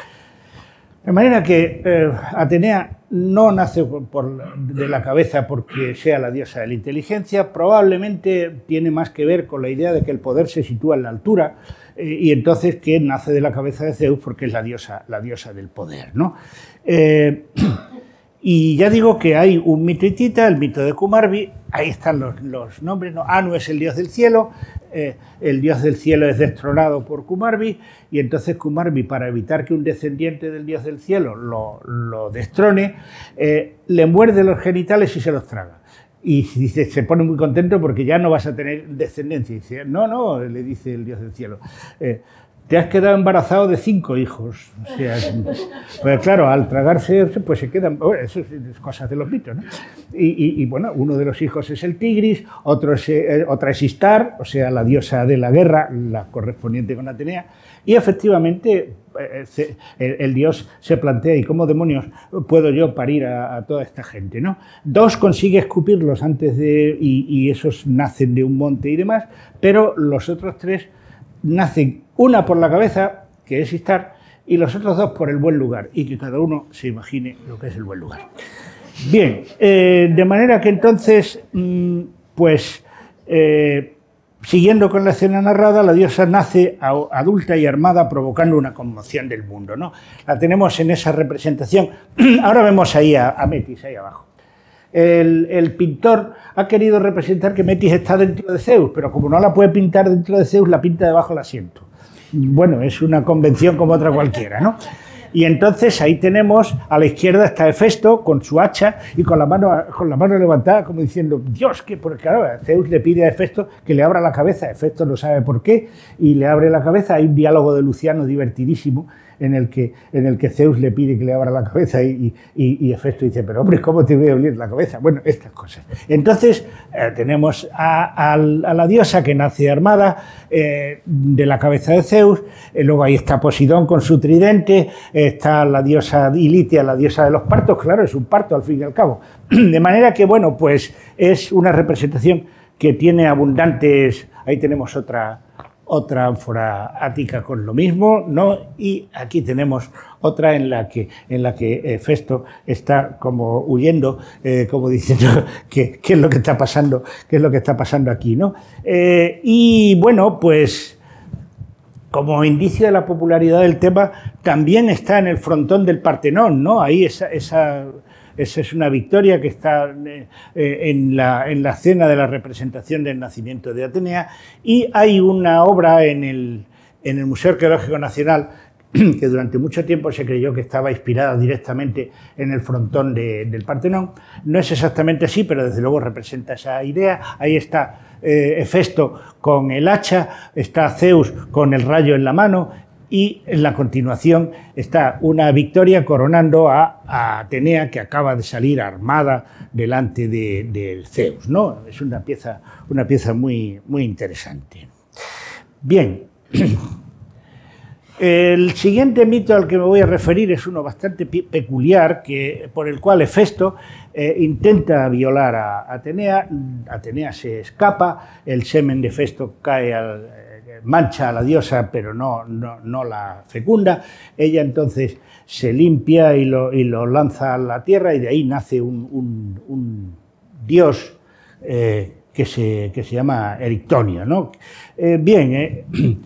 De manera que eh, Atenea no nace por, de la cabeza porque sea la diosa de la inteligencia, probablemente tiene más que ver con la idea de que el poder se sitúa en la altura eh, y entonces que nace de la cabeza de Zeus porque es la diosa, la diosa del poder. ¿no? Eh, Y ya digo que hay un mito hitita, el mito de Kumarbi, ahí están los, nombres, ¿no? Anu es el dios del cielo, eh, el dios del cielo es destronado por Kumarbi, y entonces Kumarbi, para evitar que un descendiente del dios del cielo lo, destrone, eh, le muerde los genitales y se los traga. Y dice, se pone muy contento porque ya no vas a tener descendencia. Dice, no, no, le dice el dios del cielo. Eh, te has quedado embarazado de cinco hijos. O sea, pues claro, al tragarse, pues se quedan. eso es cosas de los mitos, ¿no? Y, bueno, uno de los hijos es el Tigris, otro es, eh, otra es Istar, o sea, la diosa de la guerra, la correspondiente con Atenea. Y efectivamente, eh, el, dios se plantea, ¿y cómo demonios puedo yo parir a, toda esta gente? ¿no? Dos consigue escupirlos antes de. Y esos nacen de un monte y demás, pero los otros tres nacen una por la cabeza, que es Istar, y los otros dos por el buen lugar, y que cada uno se imagine lo que es el buen lugar. Bien, eh, de manera que entonces, mm, pues, eh, siguiendo con la escena narrada, la diosa nace adulta y armada, provocando una conmoción del mundo. ¿no? La tenemos en esa representación. Ahora vemos ahí a, Metis, ahí abajo. El, pintor ha querido representar que Metis está dentro de Zeus, pero como no la puede pintar dentro de Zeus, la pinta debajo del asiento. Bueno, es una convención como otra cualquiera, ¿no? Y entonces ahí tenemos, a la izquierda está Hefesto con su hacha y con la mano, con la mano levantada como diciendo, Dios, que porque claro, Zeus le pide a Hefesto que le abra la cabeza, Hefesto no sabe por qué, y le abre la cabeza, hay un diálogo de Luciano divertidísimo en el que, en el que Zeus le pide que le abra la cabeza y, y, Hefesto dice, pero hombre, ¿cómo te voy a abrir la cabeza? Bueno, estas cosas. Entonces eh, tenemos a, la diosa que nace armada eh, de la cabeza de Zeus, eh, luego ahí está Posidón con su tridente, está la diosa Ilitia, la diosa de los partos, claro, es un parto al fin y al cabo. De manera que, bueno, pues es una representación que tiene abundantes, ahí tenemos otra, otra ánfora ática con lo mismo, ¿no? Y aquí tenemos otra en la que, en la que eh, Festo está como huyendo, eh, como diciendo qué es lo que está pasando, qué es lo que está pasando aquí, ¿no? Eh, y bueno, pues como indicio de la popularidad del tema, también está en el frontón del Partenón, ¿no? Ahí esa esa es una victoria que está eh, eh, en la, en la escena de la representación del nacimiento de Atenea. Y hay una obra en el, en el Museo Arqueológico Nacional que durante mucho tiempo se creyó que estaba inspirada directamente en el frontón del Partenón. No es exactamente así, pero desde luego representa esa idea. Ahí está eh, Hefesto con el hacha, está Zeus con el rayo en la mano y en la continuación está una victoria coronando a, Atenea que acaba de salir armada delante de, Zeus. ¿no? Es una pieza, una pieza muy, muy interesante. Bien, el siguiente mito al que me voy a referir es uno bastante peculiar, que, por el cual Hefesto eh, intenta violar a Atenea, Atenea se escapa, el semen de Hefesto cae al mancha a la diosa, pero no, no, la fecunda. Ella entonces se limpia y lo, y lo, lanza a la tierra y de ahí nace un, dios eh, que, se, que, se, llama Erictonio. ¿no? Eh, bien, eh,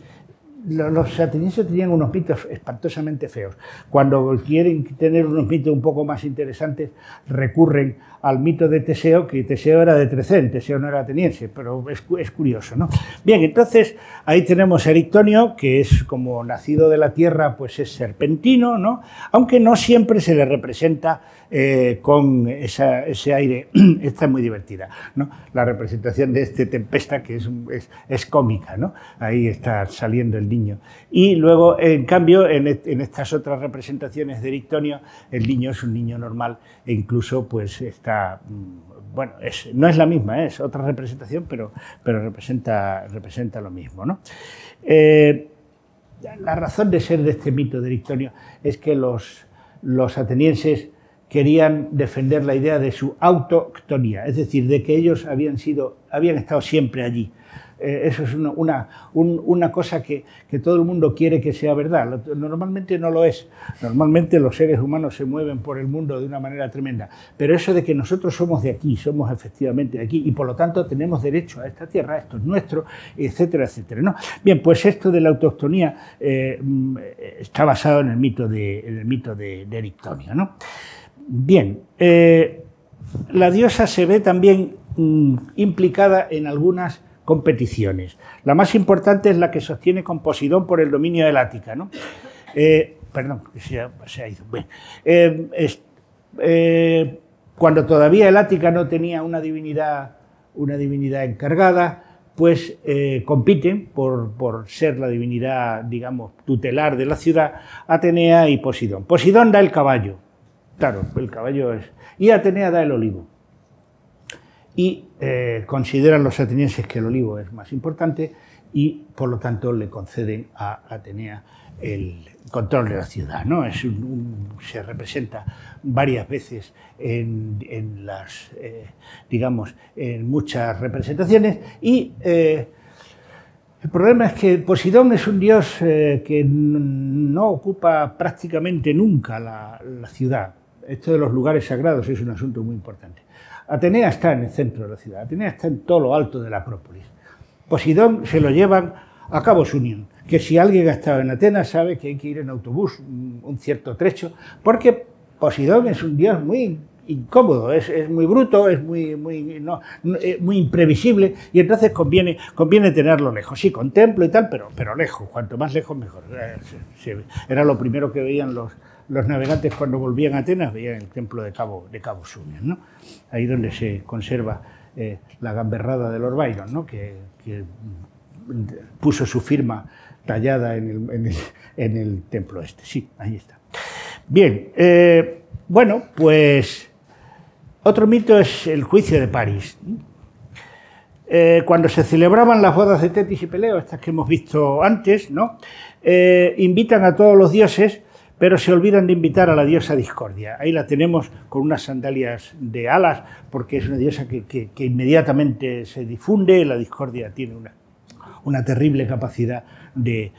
los atenienses tenían unos mitos espantosamente feos. Cuando quieren tener unos mitos un poco más interesantes, recurren al mito de Teseo, que Teseo era de Trecén, Teseo no era ateniense, pero es, curioso, ¿no? Bien, entonces ahí tenemos a Erictonio, que es como nacido de la tierra, pues es serpentino, ¿no? Aunque no siempre se le representa eh, con ese aire, esta es muy divertida, ¿no? La representación de este tempesta, que es, es, cómica, ¿no? Ahí está saliendo el niño. Y luego, en cambio, en, estas otras representaciones de Erictonio, el niño es un niño normal e incluso pues está, bueno, no es la misma, ¿eh? es otra representación, pero, representa, lo mismo. ¿no? Eh, la razón de ser de este mito de Erictonio es que los, los atenienses querían defender la idea de su autoctonía, es decir, de que ellos habían, sido, habían estado siempre allí. Eh, eso es una, una, cosa que, que, todo el mundo quiere que sea verdad. Normalmente no lo es. Normalmente los seres humanos se mueven por el mundo de una manera tremenda. Pero eso de que nosotros somos de aquí, somos efectivamente de aquí, y por lo tanto tenemos derecho a esta tierra, esto es nuestro, etcétera, etcétera. ¿no? Bien, pues esto de la autoctonía eh, mm, está basado en el mito de, en el mito de, de Erictonio. ¿no? Bien, eh, la diosa se ve también mm, implicada en algunas competiciones. La más importante es la que sostiene con Posidón por el dominio del Ática. ¿no? Eh, perdón, se se ha ido. Eh, cuando todavía el Ática no tenía una divinidad, una divinidad encargada, pues compiten por, por, ser la divinidad, digamos, tutelar de la ciudad, Atenea y Posidón. Posidón da el caballo, Claro, el caballo es... Y Atenea da el olivo. Y eh, consideran los atenienses que el olivo es más importante y por lo tanto le conceden a Atenea el control de la ciudad. ¿no? Se representa varias veces en, las, eh, digamos, en muchas representaciones y eh, el problema es que Posidón es un dios que no ocupa prácticamente nunca la ciudad esto de los lugares sagrados es un asunto muy importante. Atenea está en el centro de la ciudad, Atenea está en todo lo alto de la Acrópolis. Posidón se lo llevan a Cabo Unión, que si alguien ha estado en Atenas sabe que hay que ir en autobús un cierto trecho, porque Posidón es un dios muy incómodo, es, muy bruto, es muy, muy, eh, muy imprevisible y entonces conviene, conviene tenerlo lejos. Sí, con templo y tal, pero, pero lejos, cuanto más lejos mejor. Eh, era lo primero que veían los, los navegantes cuando volvían a Atenas veían el templo de Cabo, de Cabo ¿no? ahí donde se conserva eh, la gamberrada de Lord Byron, ¿no? que, puso su firma tallada en el, templo este. Sí, ahí está. Bien, eh, bueno, pues otro mito es el juicio de París. Eh, cuando se celebraban las bodas de Tetis y Peleo, estas que hemos visto antes, ¿no? invitan a todos los dioses pero se olvidan de invitar a la diosa Discordia. Ahí la tenemos con unas sandalias de alas, porque es una diosa que, inmediatamente se difunde, la Discordia tiene una, una terrible capacidad de,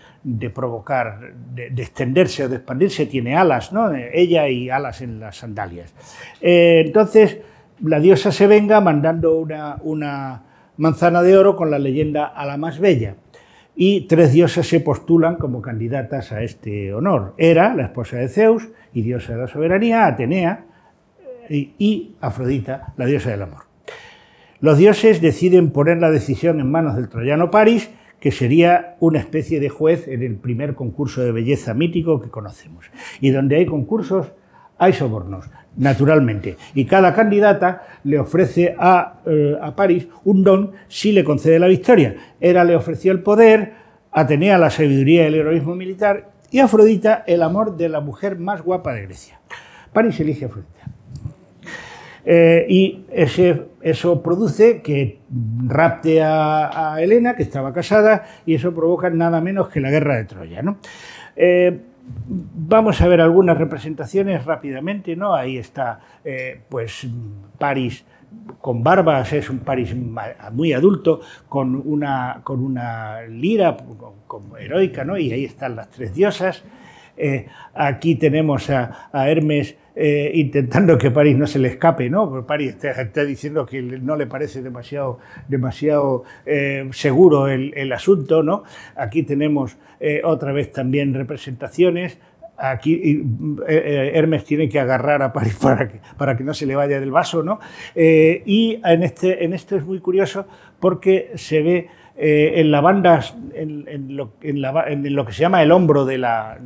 provocar, de, extenderse o de expandirse, tiene alas, ¿no? ella y alas en las sandalias. Eh, entonces, la diosa se venga mandando una, una manzana de oro con la leyenda a la más bella y tres diosas se postulan como candidatas a este honor. Hera, la esposa de Zeus y diosa de la soberanía, Atenea, eh, y Afrodita, la diosa del amor. Los dioses deciden poner la decisión en manos del troyano París, que sería una especie de juez en el primer concurso de belleza mítico que conocemos. Y donde hay concursos, hay sobornos naturalmente. Y cada candidata le ofrece a, eh, a, París un don si le concede la victoria. Hera le ofreció el poder, Atenea la sabiduría y el heroísmo militar y Afrodita el amor de la mujer más guapa de Grecia. París elige a Afrodita. Eh, y ese, eso produce que rapte a, a, Helena, que estaba casada, y eso provoca nada menos que la guerra de Troya. ¿no? Eh, Vamos a ver algunas representaciones rápidamente, ¿no? Ahí está, eh, pues, París con barbas, es un París muy adulto, con una, con una lira como heroica, ¿no? Y ahí están las tres diosas. Eh, aquí tenemos a, Hermes eh, intentando que París no se le escape, ¿no? París está, diciendo que no le parece demasiado, demasiado eh, seguro el, el, asunto, ¿no? Aquí tenemos otra vez también representaciones. Aquí Hermes tiene que agarrar a París para que, para que no se le vaya del vaso, ¿no? y en, este, en esto es muy curioso porque se ve eh, en la banda, en, lo, que se llama el hombro de la,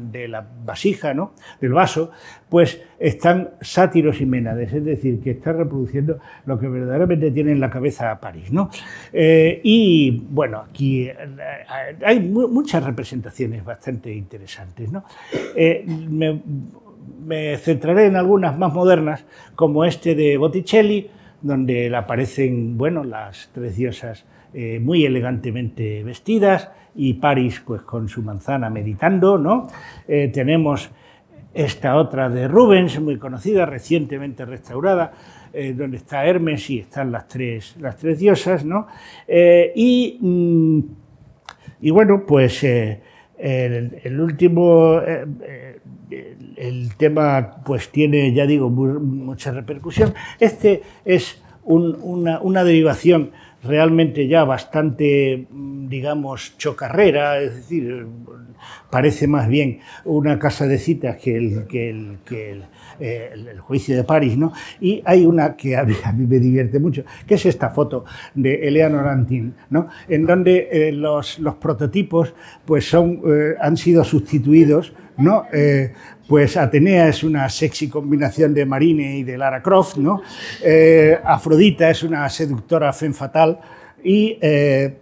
vasija, ¿no? del vaso, pues están sátiros y ménades, es decir, que está reproduciendo lo que verdaderamente tiene en la cabeza París. ¿no? Eh, y bueno, aquí eh, hay muchas representaciones bastante interesantes. ¿no? me, me centraré en algunas más modernas, como este de Botticelli, donde aparecen bueno, las tres diosas eh, muy elegantemente vestidas y París pues con su manzana meditando, ¿no? Eh, tenemos esta otra de Rubens, muy conocida, recientemente restaurada, eh, donde está Hermes y están las tres, las tres diosas, ¿no? y, mm, y, bueno, pues el, último, el, tema pues tiene, ya digo, mucha repercusión. Este es una derivación realmente ya bastante, mm, digamos, chocarrera, es decir, parece más bien una casa de citas que el, que el, que eh, el, juicio de París, ¿no? Y hay una que a mí, me divierte mucho, que es esta foto de Eleanor Antin, ¿no? En donde eh, los, los, prototipos pues son, eh, han sido sustituidos, ¿no? Pues Atenea es una sexy combinación de Marine y de Lara Croft, ¿no? Eh, Afrodita es una seductora fen fatal y eh,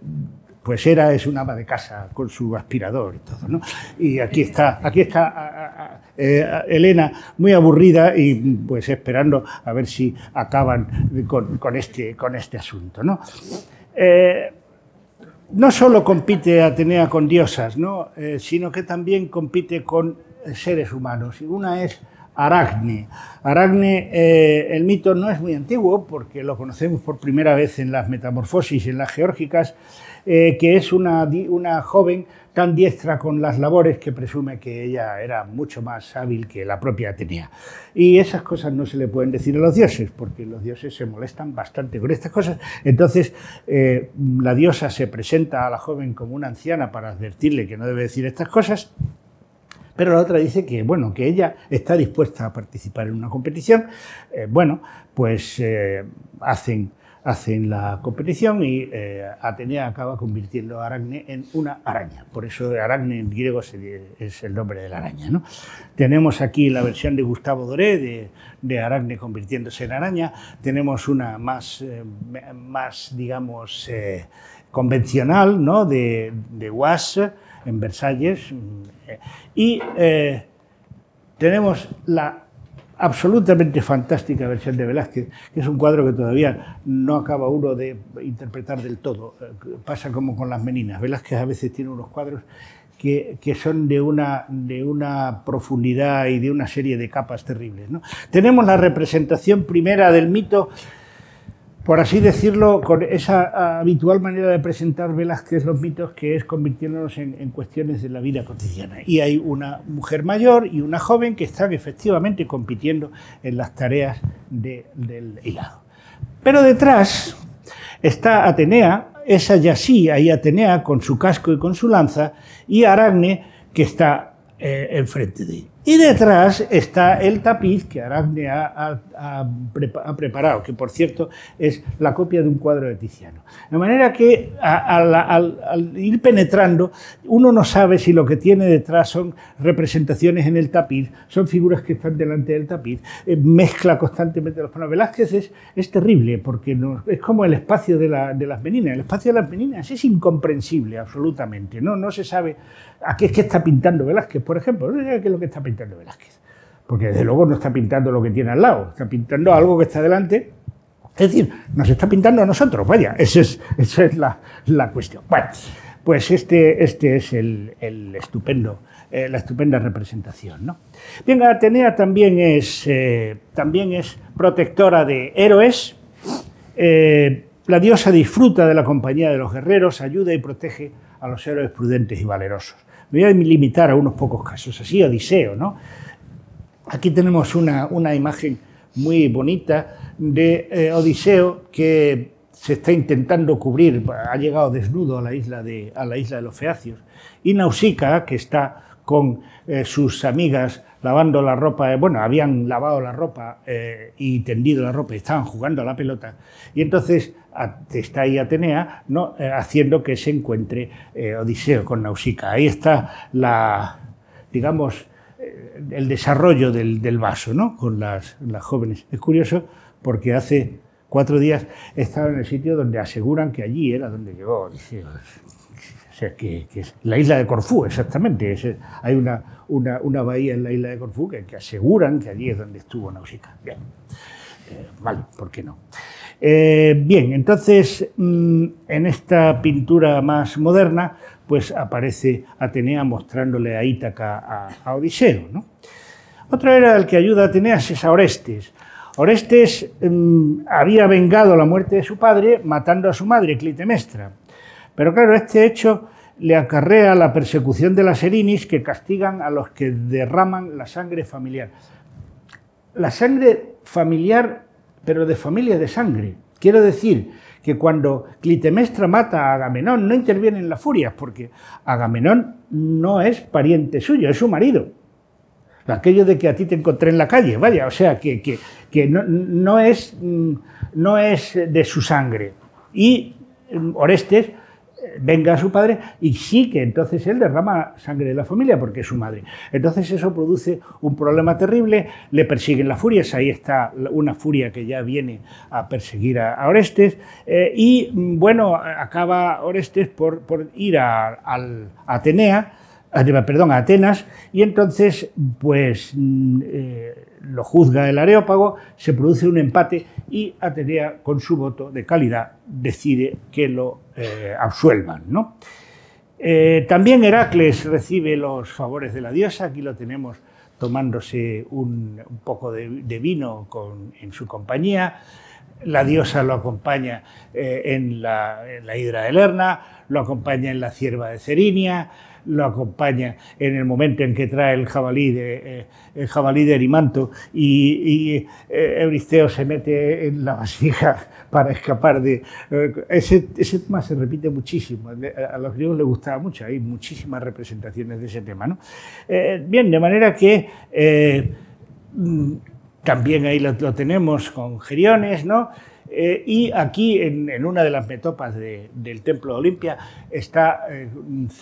pues Hera es una ama de casa con su aspirador y todo, ¿no? Y aquí está, aquí está eh, Elena muy aburrida y pues esperando a ver si acaban con, este, con este asunto, ¿no? no solo compite Atenea con diosas, ¿no? sino que también compite con seres humanos y una es Aracne. Aracne, eh, el mito no es muy antiguo porque lo conocemos por primera vez en las metamorfosis, en las geórgicas, eh, que es una, una joven tan diestra con las labores que presume que ella era mucho más hábil que la propia Atenea. Y esas cosas no se le pueden decir a los dioses, porque los dioses se molestan bastante con estas cosas. Entonces, eh, la diosa se presenta a la joven como una anciana para advertirle que no debe decir estas cosas, pero la otra dice que, bueno, que ella está dispuesta a participar en una competición. Eh, bueno, pues eh, hacen, hacen la competición y eh, Atenea acaba convirtiendo a Aracne en una araña. Por eso Aracne en griego es el nombre de la araña. ¿no? Tenemos aquí la versión de Gustavo Doré de, de Aracne convirtiéndose en araña. Tenemos una más, más digamos, convencional, ¿no? de, de en Versalles. Y eh, tenemos la absolutamente fantástica versión de Velázquez, que es un cuadro que todavía no acaba uno de interpretar del todo. Pasa como con las meninas. Velázquez a veces tiene unos cuadros que, que, son de una, de una profundidad y de una serie de capas terribles. Tenemos la representación primera del mito por así decirlo, con esa habitual manera de presentar Velázquez los mitos, que es convirtiéndonos en, cuestiones de la vida cotidiana. Y hay una mujer mayor y una joven que están efectivamente compitiendo en las tareas del hilado. Pero detrás está Atenea, esa ya sí, ahí Atenea con su casco y con su lanza, y Aracne que está eh, enfrente de ella. Y detrás está el tapiz que Aracne ha, preparado, que por cierto es la copia de un cuadro de Tiziano. De manera que al, ir penetrando, uno no sabe si lo que tiene detrás son representaciones en el tapiz, son figuras que están delante del tapiz, eh, mezcla constantemente los planos. Velázquez es, es terrible, porque es como el espacio de, las meninas. El espacio de las meninas es incomprensible absolutamente, no, no se sabe a qué es que está pintando Velázquez, por ejemplo, no sé qué es lo que está pintando Velázquez. Porque desde luego no está pintando lo que tiene al lado, está pintando algo que está delante. Es decir, nos está pintando a nosotros, vaya, esa es, esa es la, la, cuestión. Bueno, pues este, este es el, el estupendo, eh, la estupenda representación. ¿no? Bien, Atenea también es, eh, también es protectora de héroes. Eh, la diosa disfruta de la compañía de los guerreros, ayuda y protege a los héroes prudentes y valerosos. Me voy a limitar a unos pocos casos, así Odiseo, ¿no? Aquí tenemos una, una imagen muy bonita de eh, Odiseo que se está intentando cubrir, ha llegado desnudo a la isla de, a la isla de los Feacios, y Nausicaa, que está con eh, sus amigas lavando la ropa, eh, bueno, habían lavado la ropa eh, y tendido la ropa y estaban jugando a la pelota. Y entonces está ahí Atenea ¿no? haciendo que se encuentre Odiseo con Nausicaa. Ahí está la, digamos, el desarrollo del, vaso ¿no? con las, las jóvenes. Es curioso porque hace cuatro días estaba en el sitio donde aseguran que allí era donde llegó Odiseo que, es la isla de Corfú, exactamente. hay una, una, bahía en la isla de Corfú que, aseguran que allí es donde estuvo Nausicaa. Bien, eh, vale, ¿por qué no? Eh, bien, entonces mm, en esta pintura más moderna, pues aparece Atenea mostrándole a Ítaca a, Odiseo. ¿no? Otro era el que ayuda a Atenea es a Orestes. Orestes mm, había vengado la muerte de su padre matando a su madre, Clitemestra. Pero claro, este hecho le acarrea la persecución de las erinis que castigan a los que derraman la sangre familiar. La sangre familiar, pero de familia de sangre. Quiero decir que cuando Clitemestra mata a Agamenón no intervienen las furias, porque Agamenón no es pariente suyo, es su marido. Aquello de que a ti te encontré en la calle, vaya, o sea, que, que, no, no, es, mm, no es de su sangre. Y mm, Orestes venga a su padre y sí que entonces él derrama sangre de la familia porque es su madre. Entonces eso produce un problema terrible, le persiguen las furias, ahí está una furia que ya viene a perseguir a, Orestes eh, y bueno, acaba Orestes por, ir a, Atenea, perdón, a Atenas y entonces pues... Mm, eh, lo juzga el Areópago, se produce un empate y Atenea, con su voto de calidad, decide que lo eh, absuelvan. ¿no? Eh, también Heracles recibe los favores de la diosa, aquí lo tenemos tomándose un, poco de, vino en su compañía. La diosa lo acompaña en, la, en, la, hidra de Lerna, lo acompaña en la cierva de Cerinia, lo acompaña en el momento en que trae el jabalí de, eh, el jabalí de Erimanto y, eh, Euristeo se mete en la vasija para escapar de... Eh, ese, ese, tema se repite muchísimo, a los griegos les gustaba mucho, hay muchísimas representaciones de ese tema. ¿no? bien, de manera que... Mm, también ahí lo, lo tenemos con Geriones, ¿no? Eh, y aquí, en, una de las metopas del templo de Olimpia, está eh,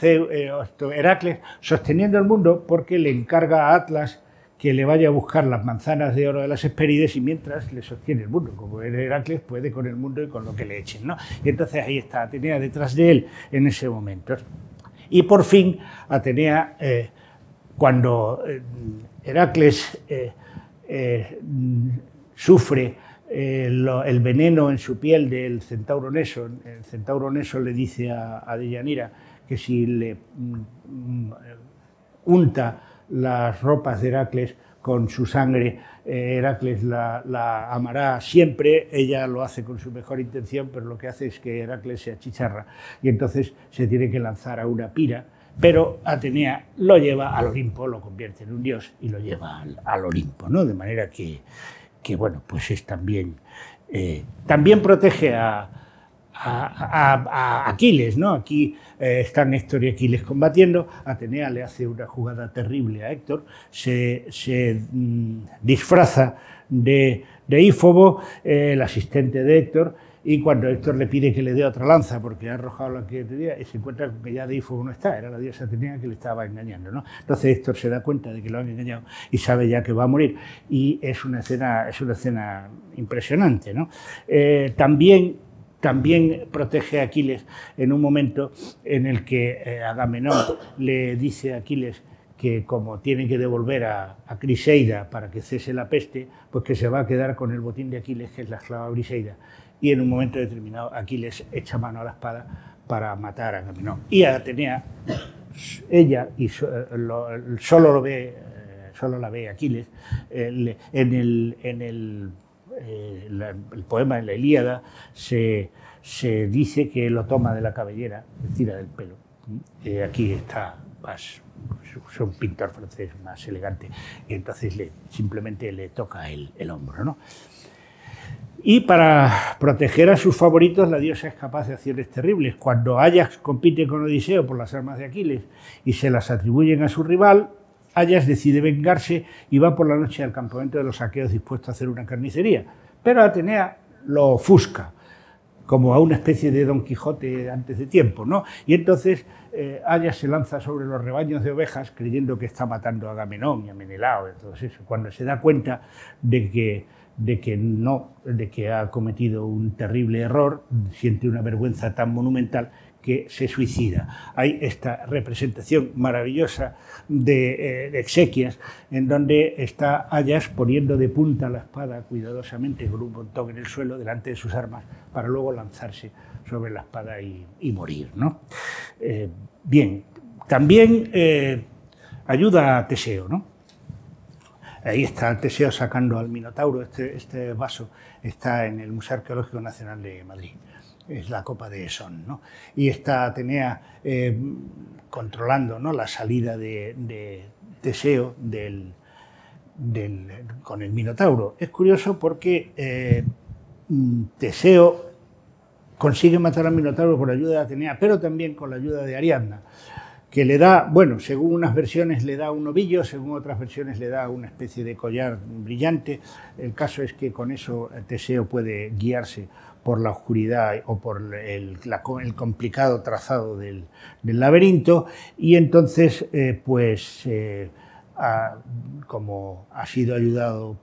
eh, Heracles sosteniendo el mundo porque le encarga a Atlas que le vaya a buscar las manzanas de oro de las Hespérides y mientras le sostiene el mundo. Como Heracles puede con el mundo y con lo que le echen. ¿no? Y entonces ahí está Atenea detrás de él en ese momento. Y por fin, Atenea, cuando Heracles sufre eh, el veneno en su piel del centauro Neso. El centauro Neso le dice a, a Deyanira que si le mm, mm, unta las ropas de Heracles con su sangre, eh, Heracles la, amará siempre, ella lo hace con su mejor intención, pero lo que hace es que Heracles se achicharra y entonces se tiene que lanzar a una pira, pero Atenea lo lleva al Olimpo, lo convierte en un dios y lo lleva al, al Olimpo, ¿no? de manera que, que bueno, pues es también, eh, también protege a, Aquiles, ¿no? Aquí eh, están Héctor y Aquiles combatiendo, Atenea le hace una jugada terrible a Héctor, se, mm, disfraza de, de Ífobo, eh, el asistente de Héctor, y cuando Héctor le pide que le dé otra lanza porque ha arrojado la que tenía, se encuentra que ya Deífobo no está, era la diosa Atenea que le estaba engañando. ¿no? Entonces Héctor se da cuenta de que lo han engañado y sabe ya que va a morir. Y es una escena, es una escena impresionante. ¿no? Eh, también también protege a Aquiles en un momento en el que eh, Agamenón le dice a Aquiles que como tiene que devolver a, a, Criseida para que cese la peste, pues que se va a quedar con el botín de Aquiles, que es la esclava Briseida y en un momento determinado Aquiles echa mano a la espada para matar a Agamenón. Y Atenea, ella, y solo, lo ve, eh, solo la ve Aquiles, en, el, en el, eh, el, poema, en la Ilíada, se, se, dice que lo toma de la cabellera, le tira del pelo. Aquí está es un pintor francés más elegante, y entonces le, simplemente le toca el, el hombro. ¿no? Y para proteger a sus favoritos, la diosa es capaz de acciones terribles. Cuando Ajax compite con Odiseo por las armas de Aquiles y se las atribuyen a su rival, Ajax decide vengarse y va por la noche al campamento de los aqueos dispuesto a hacer una carnicería. Pero Atenea lo ofusca, como a una especie de Don Quijote antes de tiempo, ¿no? Y entonces eh, Ajax se lanza sobre los rebaños de ovejas creyendo que está matando a Agamenón y a Menelao, entonces cuando se da cuenta de que de que no, de que ha cometido un terrible error, siente una vergüenza tan monumental que se suicida. Hay esta representación maravillosa de, eh, exequias en donde está Ayas poniendo de punta la espada cuidadosamente con un montón en el suelo delante de sus armas para luego lanzarse sobre la espada y, morir. ¿no? Eh, bien, también eh, ayuda a Teseo, ¿no? Ahí está Teseo sacando al Minotauro. Este, este, vaso está en el Museo Arqueológico Nacional de Madrid. Es la copa de Son. ¿no? Y está Atenea eh, controlando ¿no? la salida de, Teseo del, con el Minotauro. Es curioso porque eh, Teseo consigue matar al Minotauro por ayuda de Atenea, pero también con la ayuda de Ariadna que le da, bueno, según unas versiones le da un ovillo, según otras versiones le da una especie de collar brillante. El caso es que con eso Teseo puede guiarse por la oscuridad o por el, complicado trazado del, laberinto y entonces, eh, pues, eh, como ha sido ayudado,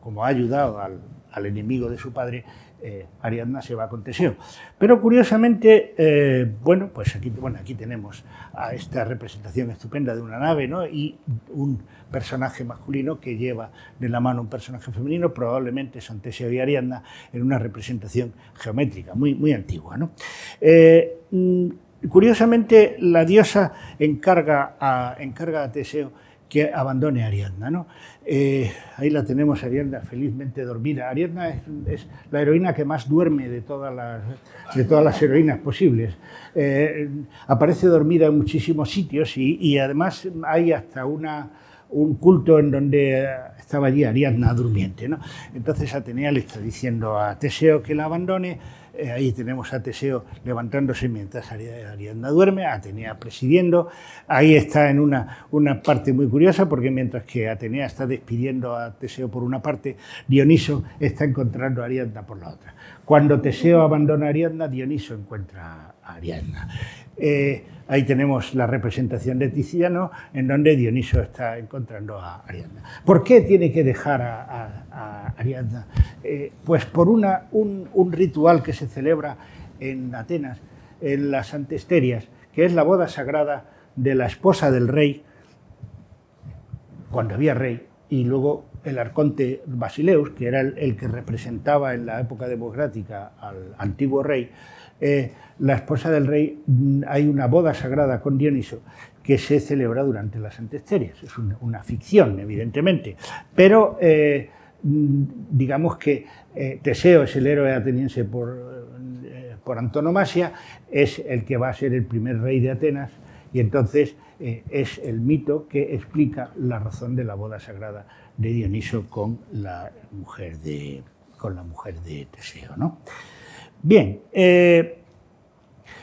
como ha ayudado al enemigo de su padre, eh, Ariadna se va con Teseo. Pero curiosamente, eh, bueno, pues aquí, bueno, aquí tenemos a esta representación estupenda de una nave ¿no? y un personaje masculino que lleva de la mano un personaje femenino, probablemente son Teseo y Ariadna, en una representación geométrica muy, muy antigua. ¿no? Eh, mm, curiosamente, la diosa encarga a, encarga a Teseo que abandone a Ariadna. ¿no? Eh, ahí la tenemos, Ariadna, felizmente dormida. Ariadna es, la heroína que más duerme de todas las, de todas las heroínas posibles. Eh, aparece dormida en muchísimos sitios y, además hay hasta una, un culto en donde estaba allí Ariadna durmiente. ¿no? Entonces Atenea le está diciendo a Teseo que la abandone eh, ahí tenemos a Teseo levantándose mientras Ariadna duerme, Atenea presidiendo. Ahí está en una, una parte muy curiosa, porque mientras que Atenea está despidiendo a Teseo por una parte, Dioniso está encontrando a Ariadna por la otra. Cuando Teseo abandona a Ariadna, Dioniso encuentra Ariadna. Eh, ahí tenemos la representación de Tiziano, en donde Dioniso está encontrando a Ariadna. ¿Por qué tiene que dejar a, Ariadna? Eh, pues por un, ritual que se celebra en Atenas, en las Antesterias, que es la boda sagrada de la esposa del rey, cuando había rey, y luego el arconte Basileus, que era el que representaba en la época democrática al antiguo rey, eh, la esposa del rey, mm, hay una boda sagrada con Dioniso que se celebra durante las antesterias. Es una, ficción, evidentemente, pero eh, mm, digamos que eh, Teseo es el héroe ateniense por, por antonomasia, es el que va a ser el primer rey de Atenas y entonces es el mito que explica la razón de la boda sagrada de Dioniso con la mujer de, con la mujer de Teseo. ¿no? Bien, eh,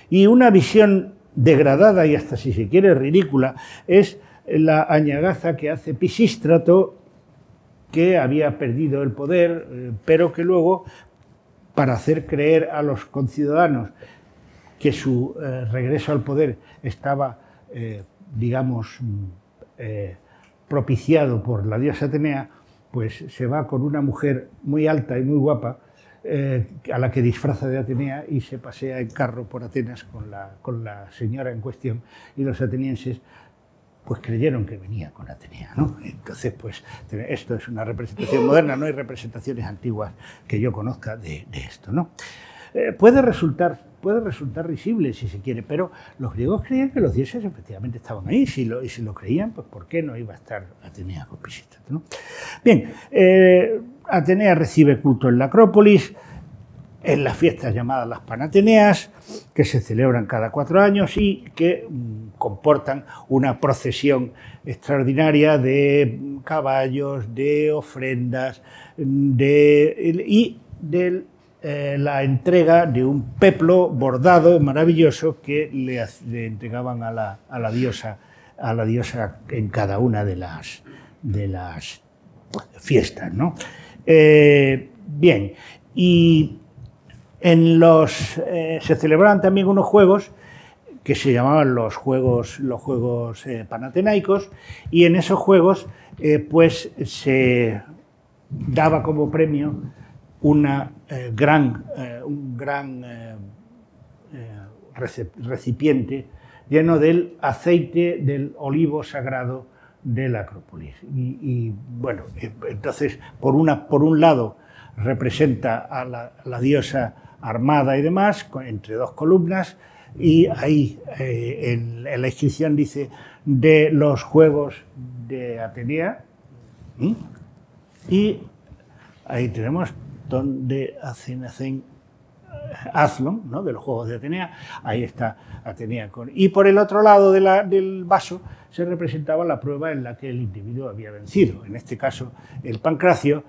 y una visión degradada y hasta si se quiere ridícula es la añagaza que hace Pisístrato, que había perdido el poder, eh, pero que luego, para hacer creer a los conciudadanos que su eh, regreso al poder estaba, digamos, propiciado por la diosa Atenea, pues se va con una mujer muy alta y muy guapa, eh, a la que disfraza de Atenea y se pasea en carro por Atenas con la, con la señora en cuestión y los atenienses pues creyeron que venía con Atenea. ¿no? Entonces, pues esto es una representación moderna, no hay representaciones antiguas que yo conozca de, esto. ¿no? Eh, puede, resultar, puede resultar risible si se quiere, pero los griegos creían que los dioses efectivamente estaban ahí, si lo, y si lo creían, pues ¿por qué no iba a estar Atenea con Pisístrato? ¿no? Bien, eh, Atenea recibe culto en la Acrópolis, en las fiestas llamadas las Panateneas, que se celebran cada cuatro años y que mm, comportan una procesión extraordinaria de caballos, de ofrendas, de, y de eh, la entrega de un peplo bordado maravilloso que le, entregaban a la, a la, diosa a la diosa en cada una de las, de las fiestas. ¿no? Eh, bien, y en los, eh, se celebraban también unos juegos que se llamaban los Juegos, los juegos Panatenaicos, y en esos juegos pues se daba como premio una, gran, un gran recipiente lleno del aceite del olivo sagrado de la Acrópolis. Y, bueno, entonces, por, una, por un lado, representa a la, diosa armada y demás, entre dos columnas, y ahí eh, en, la inscripción dice de los Juegos de Atenea, y ahí tenemos donde hacen Athlon, ¿no? de los Juegos de Atenea, ahí está Atenea. Y por el otro lado del vaso se representaba la prueba en la que el individuo había vencido, en este caso el pancracio,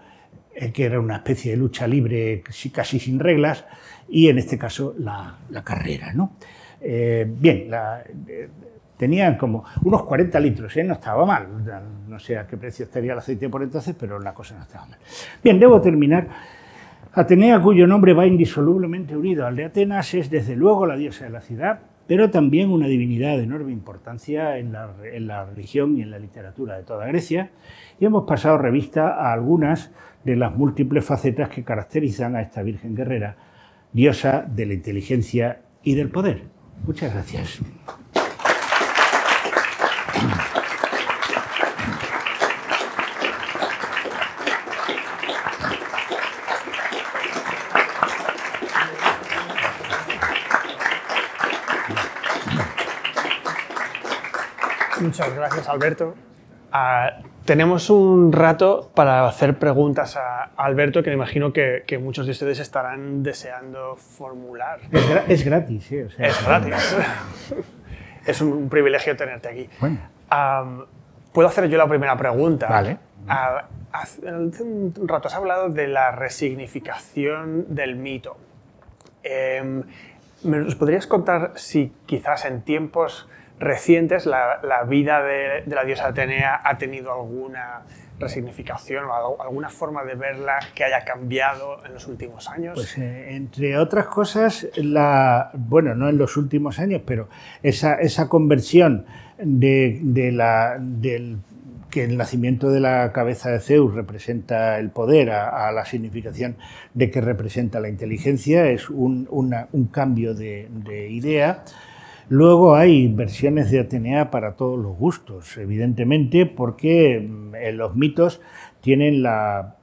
eh, que era una especie de lucha libre casi sin reglas, y en este caso la, carrera. ¿no? Eh, bien, la, eh, tenían como unos 40 litros, no estaba mal, no sé a qué precio estaría el aceite por entonces, pero la cosa no estaba mal. Bien, debo terminar Atenea, cuyo nombre va indisolublemente unido al de Atenas, es desde luego la diosa de la ciudad, pero también una divinidad de enorme importancia en la, religión y en la literatura de toda Grecia, y hemos pasado revista a algunas de las múltiples facetas que caracterizan a esta Virgen guerrera, diosa de la inteligencia y del poder. Muchas gracias. Muchas gracias, Alberto. Ah, tenemos un rato para hacer preguntas a Alberto que me imagino que, muchos de ustedes estarán deseando formular. Es, gratis, sí. es gratis. es un, privilegio tenerte aquí. Puedo hacer yo la primera pregunta. Vale. Ah, hace un rato has hablado de la resignificación del mito. ¿Me nos podrías contar si quizás en tiempos recientes la, vida de, la diosa Atenea ha tenido alguna resignificación o alguna forma de verla que haya cambiado en los últimos años? Pues eh, entre otras cosas, la, bueno, no en los últimos años, pero esa, esa conversión de, la, del que el nacimiento de la cabeza de Zeus representa el poder a, la significación de que representa la inteligencia es un, un cambio de, de idea Luego hay versiones de Atenea para todos los gustos, evidentemente, porque mm, en los mitos tienen la,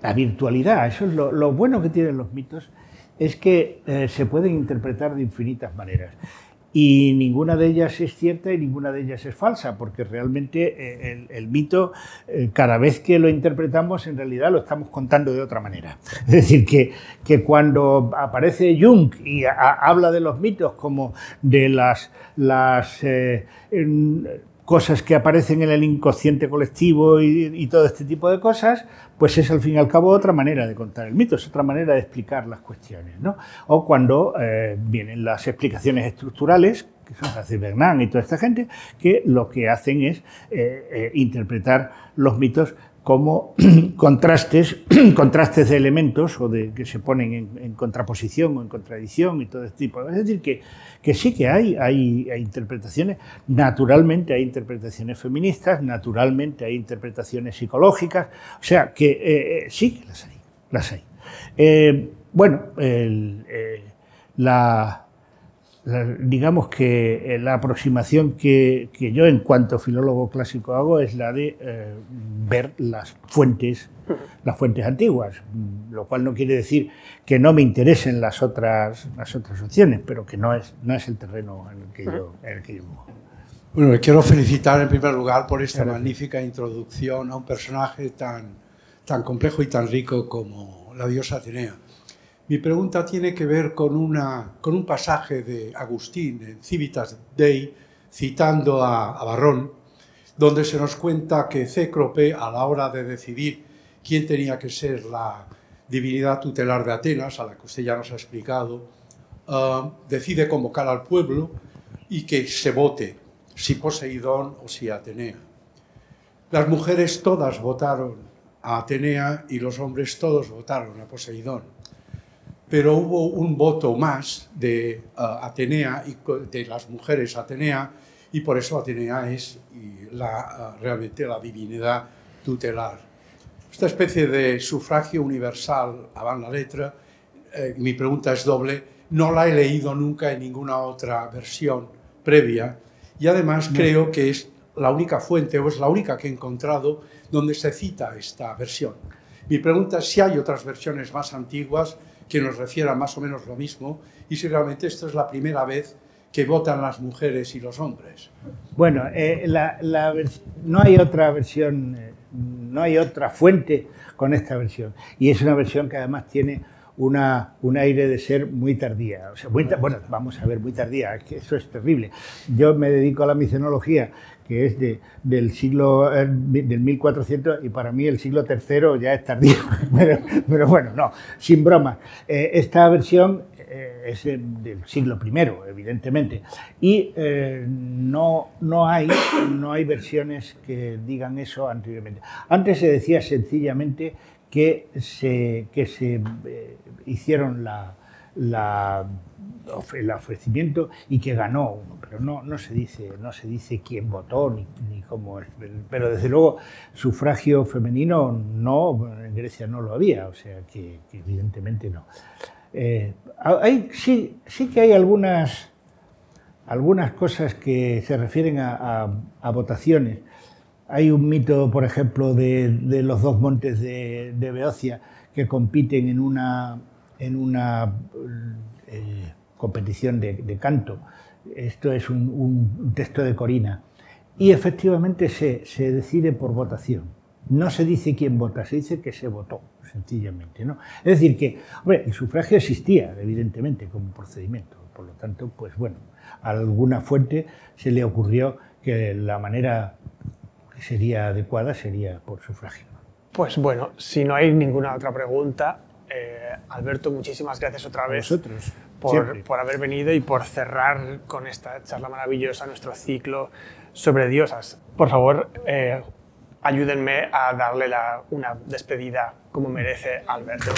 la virtualidad. Eso es lo, bueno que tienen los mitos, es que eh, se pueden interpretar de infinitas maneras y ninguna de ellas es cierta y ninguna de ellas es falsa, porque realmente eh, el, mito, eh, cada vez que lo interpretamos, en realidad lo estamos contando de otra manera. Es decir, que, que cuando aparece Jung y habla de los mitos como de las... las eh, cosas que aparecen en el inconsciente colectivo y, todo este tipo de cosas, pues es al fin y al cabo otra manera de contar el mito, es otra manera de explicar las cuestiones. ¿no? O cuando eh, vienen las explicaciones estructurales, que son las de Bernard y toda esta gente, que lo que hacen es eh, eh, interpretar los mitos como contrastes, contrastes de elementos o de que se ponen en, contraposición o en contradicción y todo este tipo. Es decir, que, que sí que hay, hay, interpretaciones, naturalmente hay interpretaciones feministas, naturalmente hay interpretaciones psicológicas, o sea, que eh, eh, sí que las hay, las hay. Eh, bueno, la digamos que eh, la aproximación que, yo en cuanto filólogo clásico hago es la de eh, ver las fuentes, las fuentes antiguas, lo cual no quiere decir que no me interesen las otras, las otras opciones, pero que no es, no es el terreno en el que yo, en el que yo Bueno, quiero felicitar en primer lugar por esta magnífica introducción a un personaje tan, tan complejo y tan rico como la diosa Atenea. Mi pregunta tiene que ver con, un pasaje de Agustín en Civitas Dei, citando a, Barrón, donde se nos cuenta que Cécrope, a la hora de decidir quién tenía que ser la divinidad tutelar de Atenas, a la que usted ya nos ha explicado, ah, decide convocar al pueblo y que se vote si Poseidón o si Atenea. Las mujeres todas votaron a Atenea y los hombres todos votaron a Poseidón. Pero hubo un voto más de ah, Atenea y de las mujeres Atenea y por eso Atenea es la, ah, realmente la divinidad tutelar. Esta especie de sufragio universal, a la letra, eh, mi pregunta es doble, no la he leído nunca en ninguna otra versión previa y además creo que es la única fuente o es la única que he encontrado donde se cita esta versión. Mi pregunta es si hay otras versiones más antiguas que nos refieran más o menos lo mismo y si realmente esto es la primera vez que votan las mujeres y los hombres. Bueno, eh, no hay otra versión, eh, no hay otra fuente con esta versión. Y es una versión que además tiene una, un aire de ser muy tardía. O sea, bueno, vamos a ver, muy tardía, que eso es terrible. Yo me dedico a la micenología, que es de, del siglo eh, del 1400 y para mí el siglo III ya es tardío. Pero, bueno, no, sin broma. esta versión eh, es del siglo I, evidentemente. Y eh, no, no, hay, no hay versiones que digan eso anteriormente. Antes se decía sencillamente que se, que se eh, hicieron la, el ofrecimiento y que ganó pero no, no, se, dice, no se dice quién votó ni, ni cómo es. Pero desde luego sufragio femenino no, en Grecia no lo había, o sea que evidentemente no. Eh, hay, sí, sí que hay algunas, algunas cosas que se refieren a, votaciones. Hay un mito, por ejemplo, de, los dos montes de, Beocia que compiten en una, en una eh, competición de, canto. Esto es un, texto de Corina. Y efectivamente se, se decide por votación. No se dice quién vota, se dice que se votó sencillamente. Es decir, que el sufragio existía, evidentemente, como procedimiento. Por lo tanto, pues bueno, a alguna fuente se le ocurrió que la manera que sería adecuada sería por sufragio. Pues bueno, si no hay ninguna otra pregunta, eh, Alberto, muchísimas gracias otra vez por, por, haber venido y por cerrar con esta charla maravillosa nuestro ciclo sobre diosas. Por favor, eh, ayúdenme a darle una despedida como merece Alberto.